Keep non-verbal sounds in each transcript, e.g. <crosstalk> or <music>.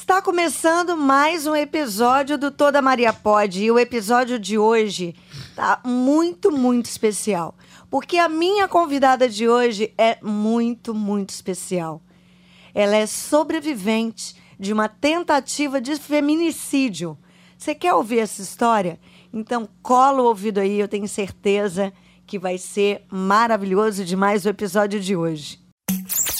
Está começando mais um episódio do Toda Maria Pode e o episódio de hoje tá muito, muito especial, porque a minha convidada de hoje é muito, muito especial. Ela é sobrevivente de uma tentativa de feminicídio. Você quer ouvir essa história? Então cola o ouvido aí, eu tenho certeza que vai ser maravilhoso demais o episódio de hoje.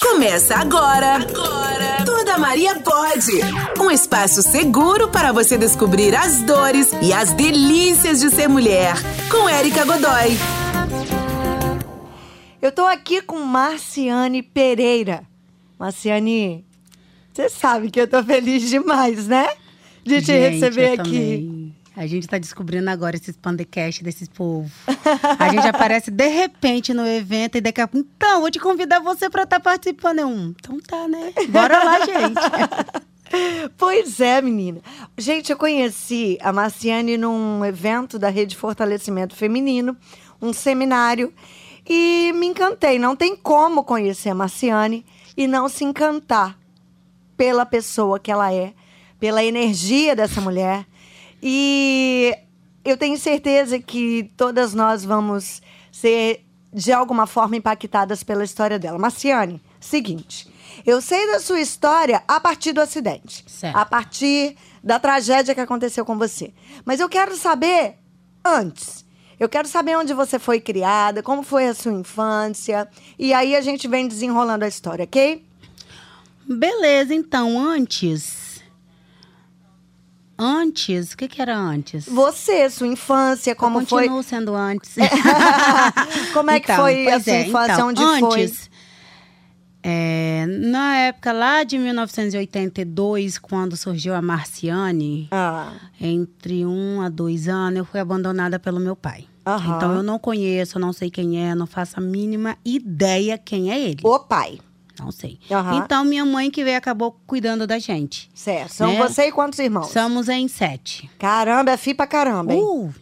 Começa agora. Agora. Toda Maria pode. Um espaço seguro para você descobrir as dores e as delícias de ser mulher. Com Érica Godoy. Eu tô aqui com Marciane Pereira. Marciane, você sabe que eu tô feliz demais, né? De te Gente, receber eu aqui. também. A gente tá descobrindo agora esses pandecast desses povos. A gente aparece de repente no evento e daqui a pouco, então, vou te convidar você pra estar participando. Eu, "Hum, então tá, né? Bora lá, gente. <laughs> Pois é, menina. Gente, eu conheci a Marciane num evento da Rede Fortalecimento Feminino, um seminário, e me encantei. Não tem como conhecer a Marciane e não se encantar pela pessoa que ela é, pela energia dessa mulher. E eu tenho certeza que todas nós vamos ser, de alguma forma, impactadas pela história dela. Marciane, seguinte. Eu sei da sua história a partir do acidente. Certo. A partir da tragédia que aconteceu com você. Mas eu quero saber antes. Eu quero saber onde você foi criada, como foi a sua infância. E aí a gente vem desenrolando a história, ok? Beleza, então, antes. Antes, o que, que era antes? Você, sua infância, como eu foi. continuo sendo antes. <laughs> como é que Então, foi a sua é, infância? então, onde antes, é, na época lá de 1982, quando surgiu a Marciane, foi? Ah, entre um a dois anos, eu fui abandonada pelo meu pai. Então eu não conheço, não sei quem é, não faço a mínima ideia quem é ele. o pai. Não sei. Aham. Então minha mãe que veio acabou cuidando da gente. Certo. São Né? você e quantos irmãos? Somos em sete. Caramba, é fi pra caramba, hein? Uh,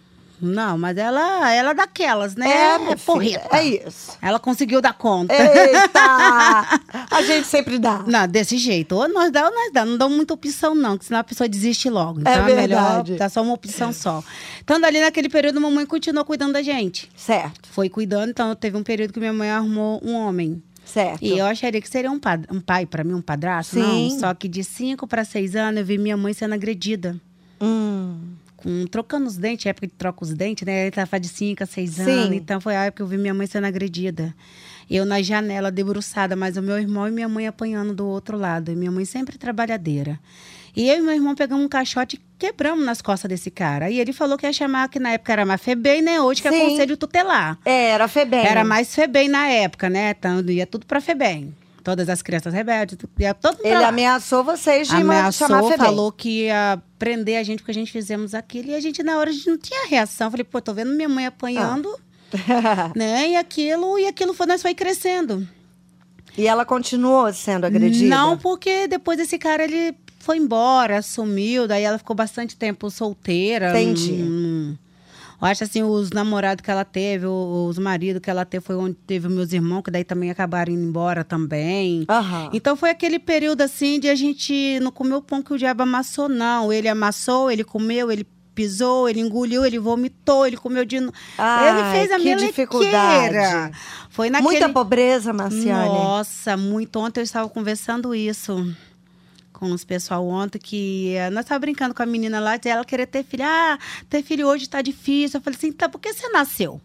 não, mas ela, ela é daquelas, né? é, minha filha, porreta. É isso. Ela conseguiu dar conta. Eita! <laughs> A gente sempre dá. Não, desse jeito. Ou nós dá ou nós dá. Não dá muita opção, não, que senão a pessoa desiste logo. Então é, melhor verdade. dar só uma opção só. Então, dali naquele período, a mamãe continuou cuidando da gente. Certo, Foi cuidando, então teve um período que minha mãe arrumou um homem. Certo. E eu acharia que seria um, pad- um pai pra mim, um padrasto. Sim. Não, só que de cinco para seis anos eu vi minha mãe sendo agredida. Hum, Com, trocando os dentes, época de troca os dentes, né? Ele tava de cinco a seis Sim. anos. Então foi a época que eu vi minha mãe sendo agredida. Eu na janela, debruçada, mas o meu irmão e minha mãe apanhando do outro lado. E minha mãe sempre trabalhadeira. E eu e meu irmão pegamos um caixote e quebramos nas costas desse cara. E ele falou que ia chamar, que na época era mais FEBEM, né? Hoje que é Sim. Conselho Tutelar. é, era Febem. Era mais FEBEM na época, né? Então ia tudo pra FEBEM. Todas as crianças rebeldes, ia todo mundo Ele ameaçou vocês de Ameaçou, chamar Febem. falou que ia prender a gente porque a gente fizemos aquilo. E a gente, na hora, a gente não tinha reação. Falei, pô, tô vendo minha mãe apanhando, Ah. <laughs> né? E aquilo, e aquilo foi, nós foi crescendo. e ela continuou sendo agredida? Não, porque depois esse cara, ele foi embora, sumiu. Daí ela ficou bastante tempo solteira. Entendi. Hum, eu acho assim, os namorados que ela teve, os maridos que ela teve, foi onde teve meus irmãos, que daí também acabaram indo embora também. Aham. Então foi aquele período assim de a gente não comer o pão que o diabo amassou, não. Ele amassou, ele comeu, ele pisou, ele engoliu, ele vomitou, ele comeu de novo. Ele fez a que melequeira. dificuldade. Foi naquele... Muita pobreza, Marciane. Nossa, muito. Ontem eu estava conversando isso com os pessoal ontem, que eh, nós estávamos brincando com a menina lá, ela querer ter filho. Ah, ter filho hoje está difícil. Eu falei assim, tá, por que você nasceu?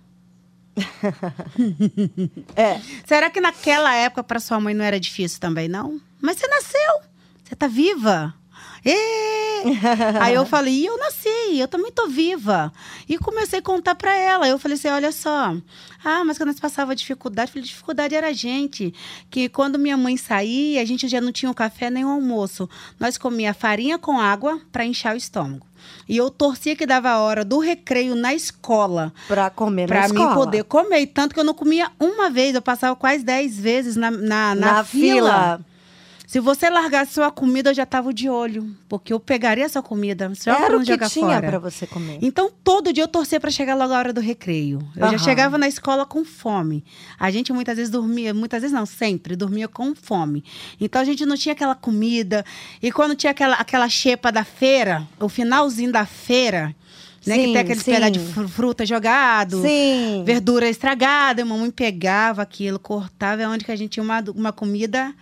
<laughs> É. Será que naquela época para sua mãe não era difícil também, não? Mas você nasceu, você tá viva. <laughs> Aí eu falei, e eu nasci, eu também tô viva. E comecei a contar para ela. Eu falei assim, olha só. Ah, mas quando nós passava dificuldade, falei, dificuldade era a gente. Que quando minha mãe saía, a gente já não tinha o café nem o almoço. Nós comia farinha com água para inchar o estômago. E eu torcia que dava a hora do recreio na escola Pra comer Pra na mim escola. poder comer. Tanto que eu não comia uma vez, eu passava quase dez vezes na, na, na, Na fila. fila. Se você largasse sua comida, eu já tava de olho. Porque eu pegaria a sua comida. Só Era não o que tinha pra você comer. Então, todo dia eu torcia para chegar logo a hora do recreio. Eu já Aham. chegava na escola com fome. A gente muitas vezes dormia, muitas vezes não, sempre dormia com fome. Então a gente não tinha aquela comida. E quando tinha aquela, aquela xepa da feira, o finalzinho da feira, né? que Sim, tem aquele sim. pedaço de fru- fruta jogado. Sim. Verdura estragada, a mamãe pegava aquilo, cortava, é onde que a gente tinha uma, uma comida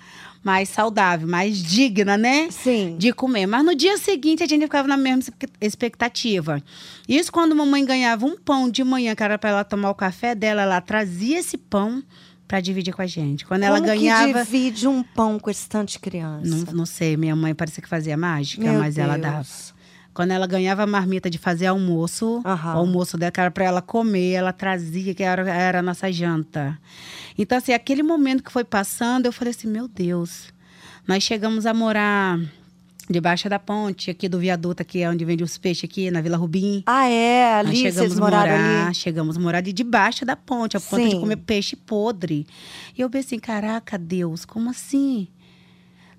mais saudável, mais digna, né? Sim. de comer. Mas no dia seguinte a gente ficava na mesma expec- expectativa. Isso quando mamãe ganhava um pão de manhã, que era para ela tomar o café dela, ela trazia esse pão para dividir com a gente. Quando ela Como que ganhava. divide um pão com esse tanto de criança? Não, não sei, minha mãe parecia que fazia mágica, Meu mas ela Deus. dava. Quando ela ganhava a marmita de fazer almoço, Aham. o almoço dela que era para ela comer, ela trazia, que era, era a nossa janta. Então, assim, aquele momento que foi passando, eu falei assim: meu Deus, nós chegamos a morar debaixo da ponte, aqui do viaduto, aqui é onde vende os peixes, aqui na Vila Rubim. Ah, é? Nós Ali chegamos vocês a moraram morar, ali? chegamos a morar de debaixo da ponte, a ponto de comer peixe podre. E eu pensei, caraca, Deus, como assim?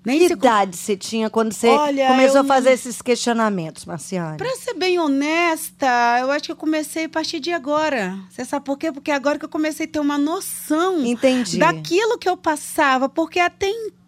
Nem Que se idade você tinha quando você Olha, começou a fazer esses questionamentos, Marciane? Pra ser bem honesta, eu acho que eu comecei a partir de agora. Você sabe por quê? Porque agora que eu comecei a ter uma noção Entendi. daquilo que eu passava, porque até então,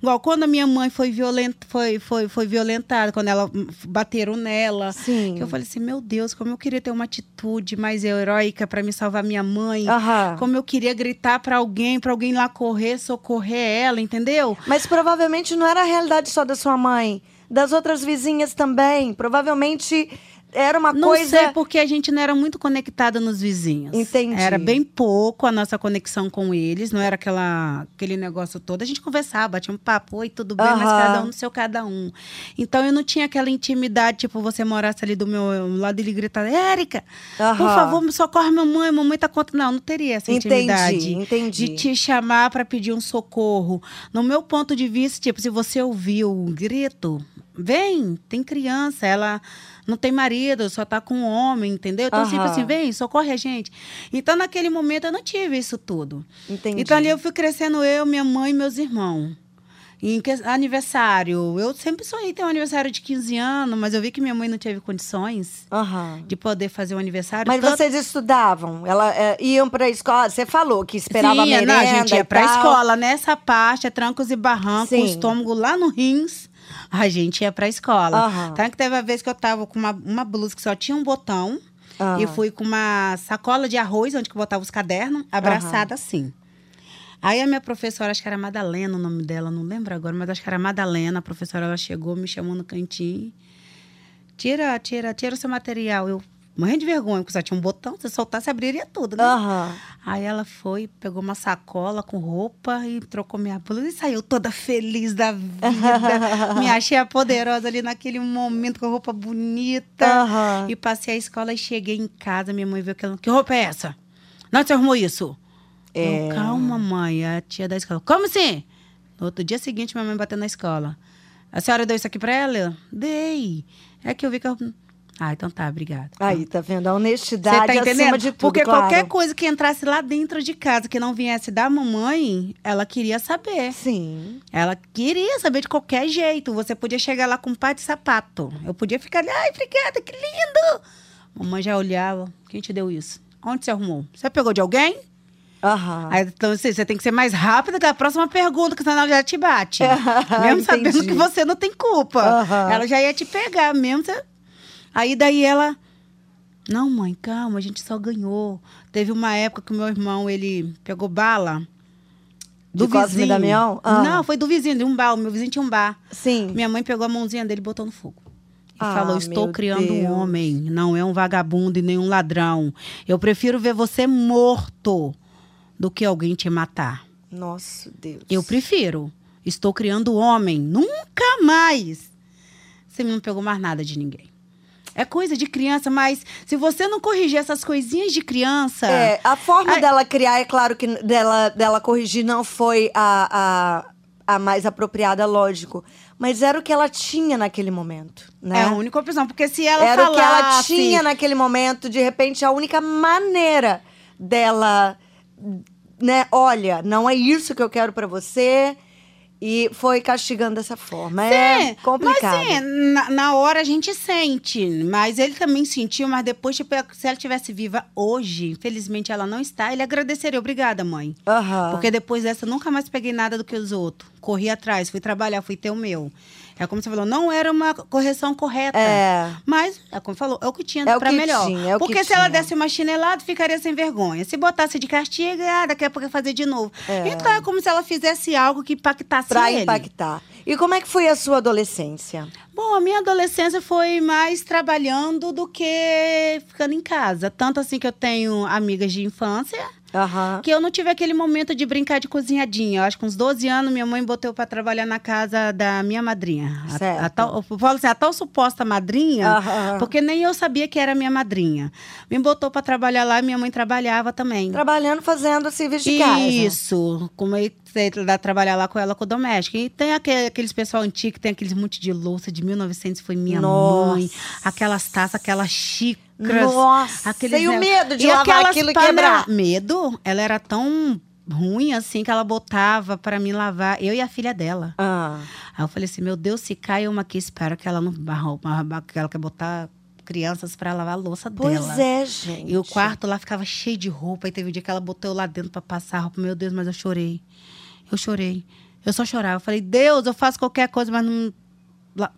igual quando a minha mãe foi violenta, foi, foi, foi violentada, quando ela hum, bateram nela, Sim. eu falei assim, meu Deus, como eu queria ter uma atitude mais heróica pra me salvar minha mãe. Aham. Como eu queria gritar pra alguém, pra alguém lá correr, socorrer ela, entendeu? Mas provavelmente não era a realidade só da sua mãe. Das outras vizinhas também. Provavelmente era uma Não coisa. sei porque a gente não era muito conectada nos vizinhos. Entendi. Era bem pouco a nossa conexão com eles, não era aquela, aquele negócio todo. A gente conversava, batia um papo, oi, tudo bem, mas Aham. cada um no seu cada um. Então eu não tinha aquela intimidade, tipo, você morasse ali do meu lado e ele gritar, Érica, por Aham. favor, socorre mamãe, mamãe tá contra. Não, não teria essa intimidade. Entendi, entendi. De te chamar para pedir um socorro. No meu ponto de vista, tipo, se você ouviu um grito, vem, tem criança, ela não tem marido, só tá com um homem, entendeu? Então, tipo Aham. assim, vem, socorre a gente. Então, naquele momento, eu não tive isso tudo. Entendi. Então, ali eu fui crescendo eu, minha mãe e meus irmãos. Em que- aniversário, eu sempre sonhei ter um aniversário de 15 anos, mas eu vi que minha mãe não teve condições Aham. de poder fazer um aniversário. Mas vocês estudavam? Ela, é, iam pra escola? Você falou que esperava a Sim, merenda não, a gente ia pra tal. escola. Nessa parte, é trancos e barrancos, o estômago lá no rins. A gente ia pra escola. Aham. Tanto que teve a vez que eu tava com uma, uma blusa que só tinha um botão. Aham. E fui com uma sacola de arroz, onde que eu botava os cadernos, abraçada assim. Aí a minha professora, acho que era Madalena o nome dela, não lembro agora, mas acho que era Madalena. A professora, ela chegou, me chamou no cantinho. Tira, tira, tira o seu material. Eu, morrendo de vergonha, porque só tinha um botão, se soltasse, abriria tudo, né? Aham. Aí ela foi, pegou uma sacola com roupa e trocou minha blusa e saiu toda feliz da vida. <laughs> Me achei a poderosa ali naquele momento com a roupa bonita. Aham. E passei a escola e cheguei em casa. Minha mãe viu aquela. Que roupa é essa? Não você arrumou isso? É. Eu, Calma, mãe. A tia da escola. Como assim? No outro dia seguinte, minha mãe bateu na escola. A senhora deu isso aqui pra ela? Dei. É que eu vi que eu. Ah, então tá, obrigada. Aí, tá vendo? A honestidade tá acima entendendo? de tudo, Porque claro. qualquer coisa que entrasse lá dentro de casa que não viesse da mamãe, ela queria saber. Sim. Ela queria saber de qualquer jeito. Você podia chegar lá com um par de sapato. Eu podia ficar ali, ai, obrigada, que lindo! Mamãe já olhava. Quem te deu isso? Onde você arrumou? Você pegou de alguém? Aham. Aí, então, assim, você tem que ser mais rápida que a próxima pergunta, que senão ela já te bate. <laughs> mesmo sabendo Entendi. que você não tem culpa. Aham. Ela já ia te pegar, mesmo. Você... Aí daí ela. Não, mãe, calma, a gente só ganhou. Teve uma época que o meu irmão, ele pegou bala. Do De vizinho. Damião? Ah. Não, foi do vizinho, de um bar. O meu vizinho tinha um bar. Sim. Minha mãe pegou a mãozinha dele e botou no fogo. E Ah, falou: Estou criando um Deus. homem, não é um vagabundo e nem um ladrão. Eu prefiro ver você morto do que alguém te matar. Nossa, Deus. Eu prefiro. Estou criando homem. Nunca mais. Você não pegou mais nada de ninguém. É coisa de criança, mas se você não corrigir essas coisinhas de criança. É, a forma Ai- dela criar, é claro que dela, dela corrigir não foi a, a, a mais apropriada, lógico. Mas era o que ela tinha naquele momento, né? É a única opção. Porque se ela era o que ela falasse- tinha naquele momento. De repente, a única maneira dela, né? Olha, não é isso que eu quero pra você. E foi castigando dessa forma. é complicado. Mas sim, na, na hora a gente sente. Mas ele também sentiu, mas depois, tipo, se ela tivesse viva hoje, infelizmente ela não está, ele agradeceria. Obrigada, mãe. Aham. Porque depois dessa, eu nunca mais peguei nada do que os outros. Corri atrás, fui trabalhar, fui ter o meu. É como você falou, não era uma correção correta. É. Mas, é como falou, é o que tinha É pra que melhor. tinha, é Porque se ela tinha. desse uma chinelada, ficaria sem vergonha. Se botasse de castigo, ah, daqui a pouco ia fazer de novo. É. Então é como se ela fizesse algo que impactasse Pra ele. impactar. E como é que foi a sua adolescência? Bom, a minha adolescência foi mais trabalhando do que ficando em casa. Tanto assim que eu tenho amigas de infância, Aham. que eu não tive aquele momento de brincar de cozinhadinha. Eu acho que com uns 12 anos, minha mãe botou pra trabalhar na casa da minha madrinha. A- Certo. A, tal, eu falo assim, a tal suposta madrinha, Aham. porque nem eu sabia que era minha madrinha. Me botou pra trabalhar lá e minha mãe trabalhava também. Trabalhando, fazendo serviço de casa. Isso, como sei lá, trabalhar lá com ela com doméstica. E tem aquele- aqueles pessoal antigo que tem aqueles monte de louça de 1900, foi minha Nossa. mãe. Aquelas taças, aquelas xícaras. Nossa, aqueles e o ne- medo de e lavar aquilo e quebrar? Medo? Ela era tão ruim assim que ela botava pra mim lavar, eu e a filha dela. Ah, Aí eu falei assim, meu Deus, se cai uma aqui, espero que ela não barrou, que ela quer botar crianças pra lavar a louça pois dela. é, gente. E o quarto lá ficava cheio de roupa. E teve um dia que ela botou eu lá dentro pra passar roupa. Meu Deus, mas eu chorei. Eu chorei. Eu só chorava. Eu falei, Deus, eu faço qualquer coisa, mas não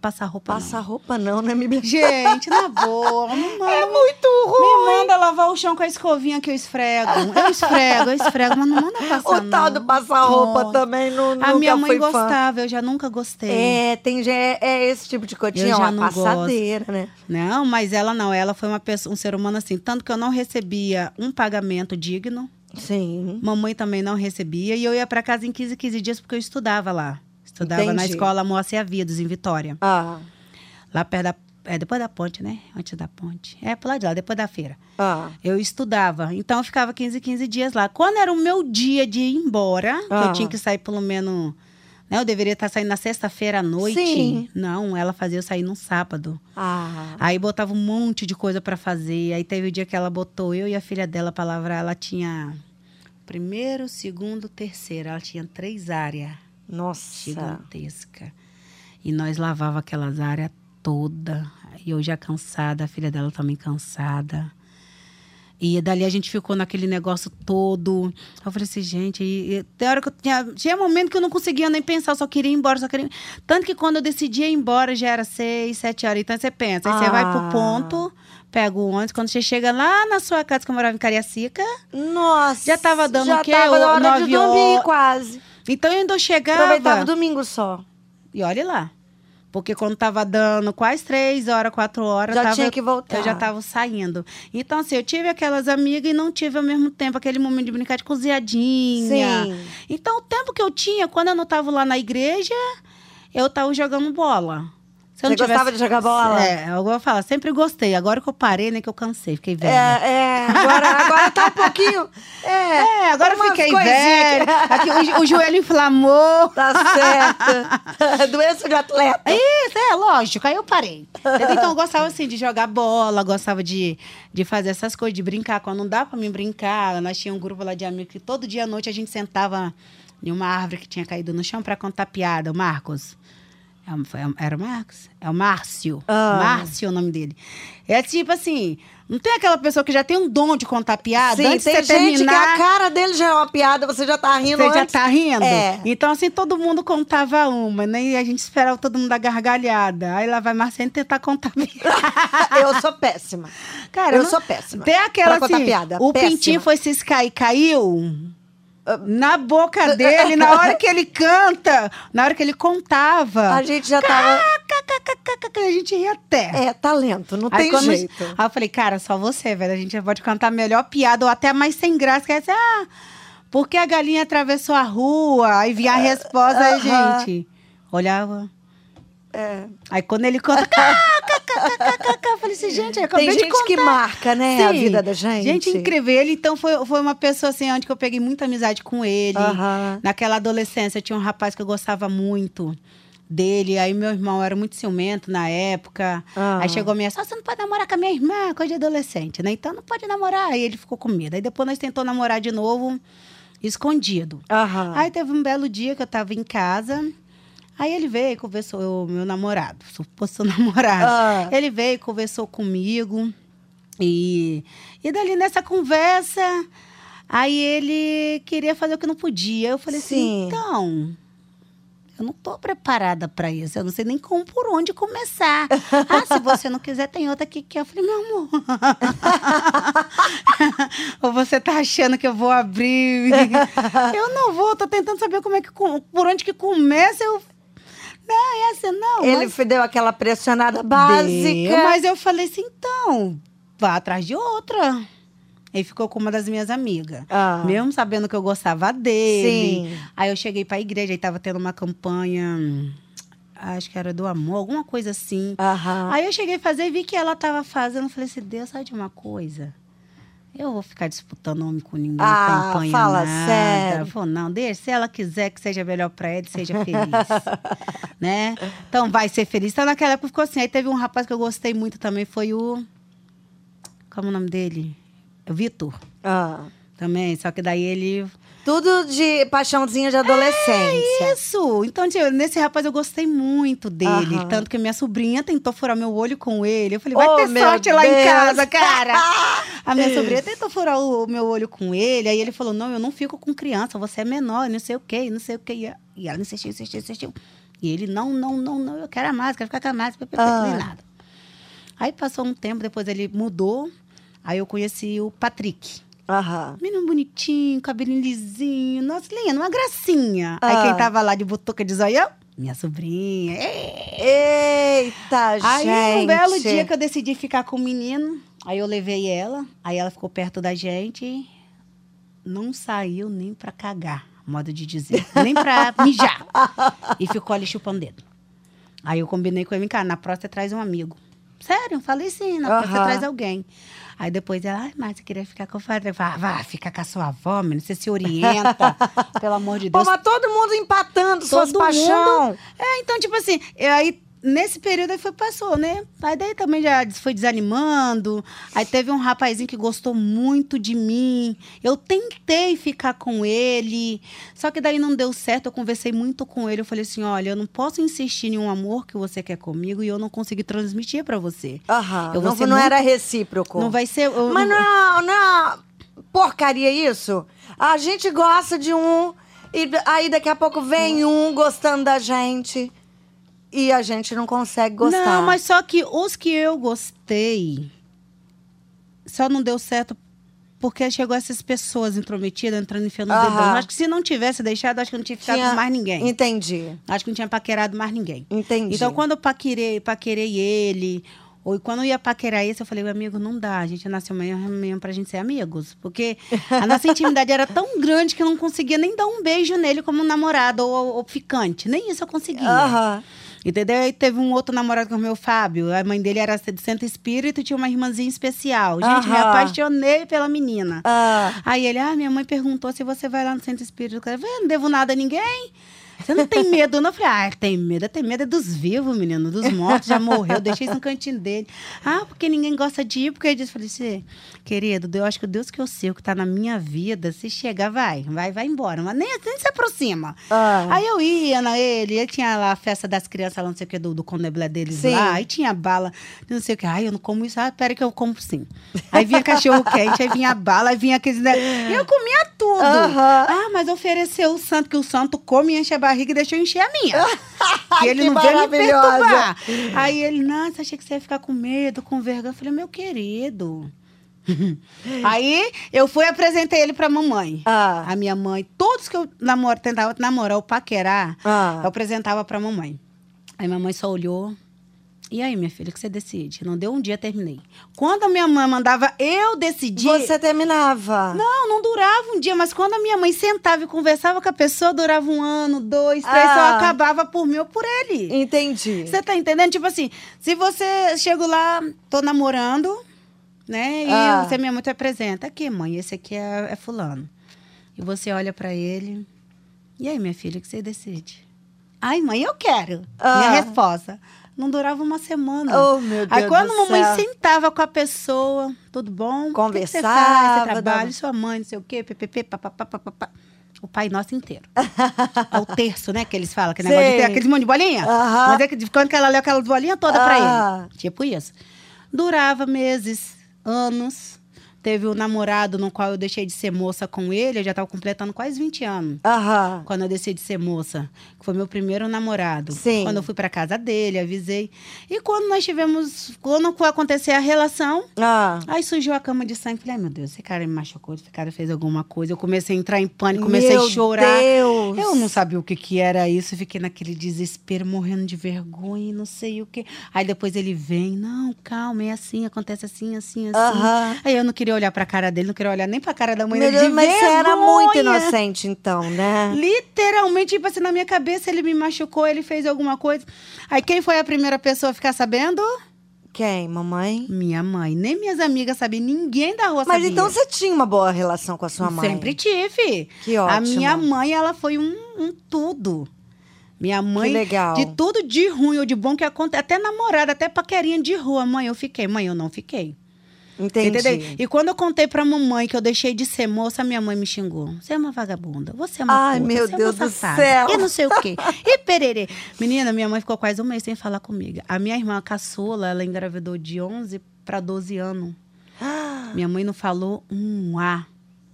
passar roupa Passa não. roupa não, né, me Gente, na boa. Manda, <laughs> É muito ruim. me manda lavar o chão com a escovinha que eu esfrego. Eu esfrego, eu esfrego, mas não manda passar O tal não. do passar roupa Nossa. também não A minha mãe fui fã. gostava, eu já nunca gostei. É, tem é, é esse tipo de coisa. Eu Tinha já uma passadeira, né? Não, mas ela não. Ela foi uma pessoa, um ser humano assim. Tanto que eu não recebia um pagamento digno. Sim. Mamãe também não recebia. E eu ia para casa em 15, 15 dias porque eu estudava lá. Estudava na Entendi. escola Moacir Vidas, em Vitória. Ah, Lá perto da. É, depois da ponte, né? Antes da ponte. É, por lá de lá, depois da feira. ah. Eu estudava. Então eu ficava 15, 15 dias lá. Quando era o meu dia de ir embora, Ah. eu tinha que sair pelo menos. Né, eu deveria estar saindo na sexta-feira à noite. Sim. Não, ela fazia eu sair no sábado. Ah, Aí botava um monte de coisa pra fazer. Aí teve o dia que ela botou eu e a filha dela pra lavrar. Ela tinha primeiro, segundo, terceiro. Ela tinha três áreas nossa. gigantescas. E nós lavava aquelas áreas toda. E eu já cansada, a filha dela também cansada. E dali a gente ficou naquele negócio todo. Eu falei assim, gente, e, e, tem hora que eu tinha. Tinha momento que eu não conseguia nem pensar, eu só queria ir embora, só queria. Tanto que quando eu decidia ir embora já era seis, sete horas. Então você pensa, aí você vai pro Ah. ponto, pega o ônibus. Quando você chega lá na sua casa, que eu morava em Cariacica, Nossa. Já tava dando já o quê? Tava na hora de dormir, horas. quase. então eu ainda chegava. Aproveitava o domingo só. E olha lá. Porque quando tava dando quase três horas, quatro horas, Já tava- tinha que voltar. eu já tava saindo. Então, assim, eu tive aquelas amigas e não tive ao mesmo tempo aquele momento de brincar de cozinhadinha. Sim. Então, o tempo que eu tinha, quando eu não tava lá na igreja, eu tava jogando bola. Se eu Você não gostava de jogar bola? É, eu vou falar, sempre gostei. Agora que eu parei, né, que eu cansei, fiquei velha. É, é, agora, agora tá um pouquinho. <laughs> É, É, agora eu umas fiquei velha. Aqui, o, o joelho inflamou. Tá certo. <laughs> Doença de atleta. Isso, é, lógico. Aí eu parei. Então, eu gostava, assim, de jogar bola, gostava de, de fazer essas coisas, de brincar. Quando não dá pra mim brincar, nós tínhamos um grupo lá de amigos que todo dia à noite a gente sentava em uma árvore que tinha caído no chão pra contar piada. O Marcos. É foi- Era o Marcos? É o Márcio. Ah. Márcio é o nome dele. É tipo assim, não tem aquela pessoa que já tem um dom de contar piada? Sim, Antes de tem você gente terminar, que a cara dele já é uma piada, você já tá rindo você já antes. tá rindo? É. Então, assim, todo mundo contava uma, né? E a gente esperava todo mundo dar gargalhada. Aí lá vai Marcene tentar contar <laughs> piada. <laughs> Eu sou péssima. Cara, eu não- sou péssima. Tem aquela assim, piada. o péssima. pintinho foi ciscar e caiu na boca dele, na hora que ele canta, na hora que ele contava. A gente já tava. A gente ria até. É, talento, não Aí tem jeito. Aí eu falei, cara, só você, velho. A gente pode cantar a melhor piada ou até mais sem graça. Que é assim, ah, porque a galinha atravessou a rua? Aí vinha a resposta, aí, aham. gente. Olhava. É. Aí quando ele cá, eu falei assim, gente, eu acabei Tem de gente contar. que marca, né, a Sim. vida da gente. Gente incrível. Ele, então, foi, foi uma pessoa, assim, onde que eu peguei muita amizade com ele. Naquela adolescência, tinha um rapaz que eu gostava muito dele. Aí meu irmão era muito ciumento na época. Ah. Aí chegou a minha, só você não pode namorar com a minha irmã, coisa de adolescente, né? Então não pode namorar. Aí ele ficou com medo. Aí depois nós tentou namorar de novo. escondido. Aham. Aí teve um belo dia que eu tava em casa. Aí ele veio e conversou, meu namorado, suposto <laughs> namorado. Ah. Ele veio e conversou comigo. E, e dali nessa conversa, aí ele queria fazer o que não podia. Eu falei Sim. assim, então, eu não tô preparada para isso. Eu não sei nem como, por onde começar. ah, se você não quiser, tem outra que quer. Eu falei, meu amor. <laughs> Ou você tá achando que eu vou abrir? <laughs> eu não vou, tô tentando saber como é que, por onde que começa. Eu, não, é assim, não. Ele mas- deu aquela pressionada básica. Deu, mas eu falei assim, então, vá atrás de outra. Ele ficou com uma das minhas amigas. Ah. Mesmo sabendo que eu gostava dele. Sim. Aí eu cheguei pra igreja e tava tendo uma campanha, acho que era do amor, alguma coisa assim. Aham. Aí eu cheguei a fazer e vi que ela tava fazendo. Falei assim, Deus, sabe de uma coisa? Eu vou ficar disputando homem com ninguém, Ah, campanha fala nada. sério. Falei, não, deixa, se ela quiser que seja melhor pra ela, seja feliz. <laughs> né? Então vai ser feliz. Então naquela época ficou assim. Aí teve um rapaz que eu gostei muito também, foi o... Como é o nome dele? O Vitor. Ah. Também, só que daí ele Tudo de paixãozinha de adolescência. Isso! Então, nesse rapaz eu gostei muito dele. Aham. Tanto que minha sobrinha tentou furar meu olho com ele. Eu falei, vai Oh, ter sorte lá em Deus. casa, cara! <laughs> A minha sobrinha tentou furar o meu olho com ele. Aí ele falou, não, eu não fico com criança, você é menor, não sei o quê, não sei o quê. E ela insistiu, insistiu, insistiu. E ele, não, não, não, não, eu quero a máscara, quero ficar com a máscara, Ah. nem nada. Aí passou um tempo, depois ele mudou. Aí eu conheci o Patrick. Aham. Menino bonitinho, cabelinho lisinho. Nossa, lindo, uma gracinha. Ah. Aí quem tava lá de butuca de zoião? Minha sobrinha. Ei. Eita, Aí gente. um belo dia que eu decidi ficar com o menino, aí eu levei ela, aí ela ficou perto da gente. Não saiu nem pra cagar, modo de dizer. Nem pra <laughs> mijar. E ficou ali chupando dedo. Aí eu combinei com ele, cara, na próxima traz um amigo. Sério, falei sim, na próxima você Aham. traz alguém. Aí depois ela, ai, mas você queria ficar com o padre. Eu falei, vá, fica com a sua avó, menino, você se orienta. Pelo amor de Pô, Deus. mas todo mundo empatando suas Todo paixão. É, então, tipo assim, eu aí nesse período aí foi, passou, né? Aí daí também já foi desanimando. Aí teve um rapazinho que gostou muito de mim. Eu tentei ficar com ele, só que daí não deu certo. Eu conversei muito com ele. Eu falei assim: olha, eu não posso insistir em um amor que você quer comigo e eu não consegui transmitir pra você. Aham. Eu Não, não muito- era recíproco. Não vai ser. eu Mas não, não. Porcaria isso. A gente gosta de um. E aí daqui a pouco vem um gostando da gente. E a gente não consegue gostar. Não, mas só que os que eu gostei só não deu certo porque chegou essas pessoas intrometidas entrando enfiando o dedão. Acho que se não tivesse deixado, acho que não tinha ficado Tinha- com mais ninguém. Entendi. Acho que não tinha paquerado mais ninguém. Entendi. Então, quando eu paquerei, paquerei ele, ou quando eu ia paquerar esse, eu falei, meu amigo, não dá. A gente nasceu mesmo, mesmo pra gente ser amigos. Porque a nossa intimidade era tão grande que eu não conseguia nem dar um beijo nele como namorado ou, ou ficante. Nem isso eu conseguia. Aham. Entendeu? Aí teve um outro namorado com o meu Fábio. A mãe dele era de Santo Espírito e tinha uma irmãzinha especial. Gente, me apaixonei pela menina. Ah, Aí ele, ah, minha mãe perguntou se você vai lá no Centro Espírito. Eu falei, "Eu não devo nada a ninguém. Você não tem medo, não? Eu falei, ah, tem medo. Tem medo é dos vivos, menino. Dos mortos, já morreu. Deixei isso no cantinho dele. Ah, porque ninguém gosta de ir. Porque eu disse, falei, assim, querido, eu acho que o Deus que eu sei, o que tá na minha vida, se chegar, vai. Vai, vai embora. Mas nem, nem se aproxima. Ah. Aí eu ia na ele, ele tinha lá a festa das crianças, lá, não sei o que, do, do Condeblé deles Sim. lá. Aí tinha bala, não sei o que. Ai, eu não como isso. Ah, pera que eu como sim. Aí vinha cachorro quente, aí vinha bala, aí vinha aqueles... né? E eu comia tudo. Aham. Ah, mas ofereceu o santo, que o santo come, enche a barriga e deixa eu encher a minha. <laughs> que ele Que não veio me perturbar. Aí ele, nossa, achei que você ia ficar com medo, com vergonha. Eu falei, meu querido... <laughs> Aí eu fui e apresentei ele pra mamãe. Ah. A minha mãe, todos que eu namoro, tentava namorar ou paquerar, Ah. eu apresentava pra mamãe. Aí minha mãe só olhou. E aí, minha filha, o que você decide? Não deu um dia, terminei. Quando a minha mãe mandava eu decidir. Você terminava. Não, não durava um dia, mas quando a minha mãe sentava e conversava com a pessoa, durava um ano, dois, três, Ah. só acabava por mim ou por ele. Entendi. Você tá entendendo? Tipo assim, se você chega lá, tô namorando, né? E Ah. você minha mãe te apresenta. Aqui, mãe, esse aqui é, é fulano. E você olha pra ele. E aí, minha filha, o que você decide? Ai, mãe, eu quero. Ah. Minha resposta. Não durava uma semana. Oh, meu Deus Aí quando do a mamãe céu. sentava com a pessoa, tudo bom? O que que você Conversava, faz? Você trabalha, dava- sua mãe, não sei o quê, ppp, papapá, papapá. o Pai Nosso inteiro. <laughs> é o terço, né? Que eles falam, aquele negócio de Sim. aqueles monte de bolinha. Aham. Mas é que de quando que ela leu aquelas bolinhas todas Ah. pra ele. Tipo isso. Durava meses, anos. Teve o namorado no qual eu deixei de ser moça com ele, eu já tava completando quase 20 anos. Aham. Quando eu decidi ser moça, que foi meu primeiro namorado. Sim. Quando eu fui pra casa dele, avisei. E quando nós tivemos, quando foi acontecer a relação, Ah. Aí surgiu a cama de sangue. Falei, ai meu Deus, esse cara me machucou, esse cara fez alguma coisa. Eu comecei a entrar em pânico, comecei Meu a chorar. Deus. Eu não sabia o que, que era isso, fiquei naquele desespero, morrendo de vergonha, não sei o que. Aí depois ele vem, não, calma, é assim, acontece assim, assim, assim. Aham. Aí eu não queria olhar pra cara dele, não queria olhar nem pra cara da mãe dele. Mas você era muito vergonha. inocente, então, né? Literalmente, tipo assim, na minha cabeça, ele me machucou, ele fez alguma coisa. Aí quem foi a primeira pessoa a ficar sabendo? Quem? Mamãe? Minha mãe. Nem minhas amigas sabiam, ninguém da rua Mas sabia. então você tinha uma boa relação com a sua mãe? Sempre tive. Que A ótimo. minha mãe, ela foi um, um tudo. Minha mãe, Que legal. de tudo de ruim ou de bom que acontece, até namorada, até paquerinha de rua. Mãe, eu fiquei. Mãe, eu não fiquei. Entendi. Entendeu? E quando eu contei pra mamãe que eu deixei de ser moça, minha mãe me xingou. Você é uma vagabunda, você é uma Ai, puta, meu você é Deus uma do safada, céu. E não sei o quê. E pererê. Menina, minha mãe ficou quase um mês sem falar comigo. A minha irmã caçula, ela engravidou de 11 pra 12 anos. <gasps> Minha mãe não falou um A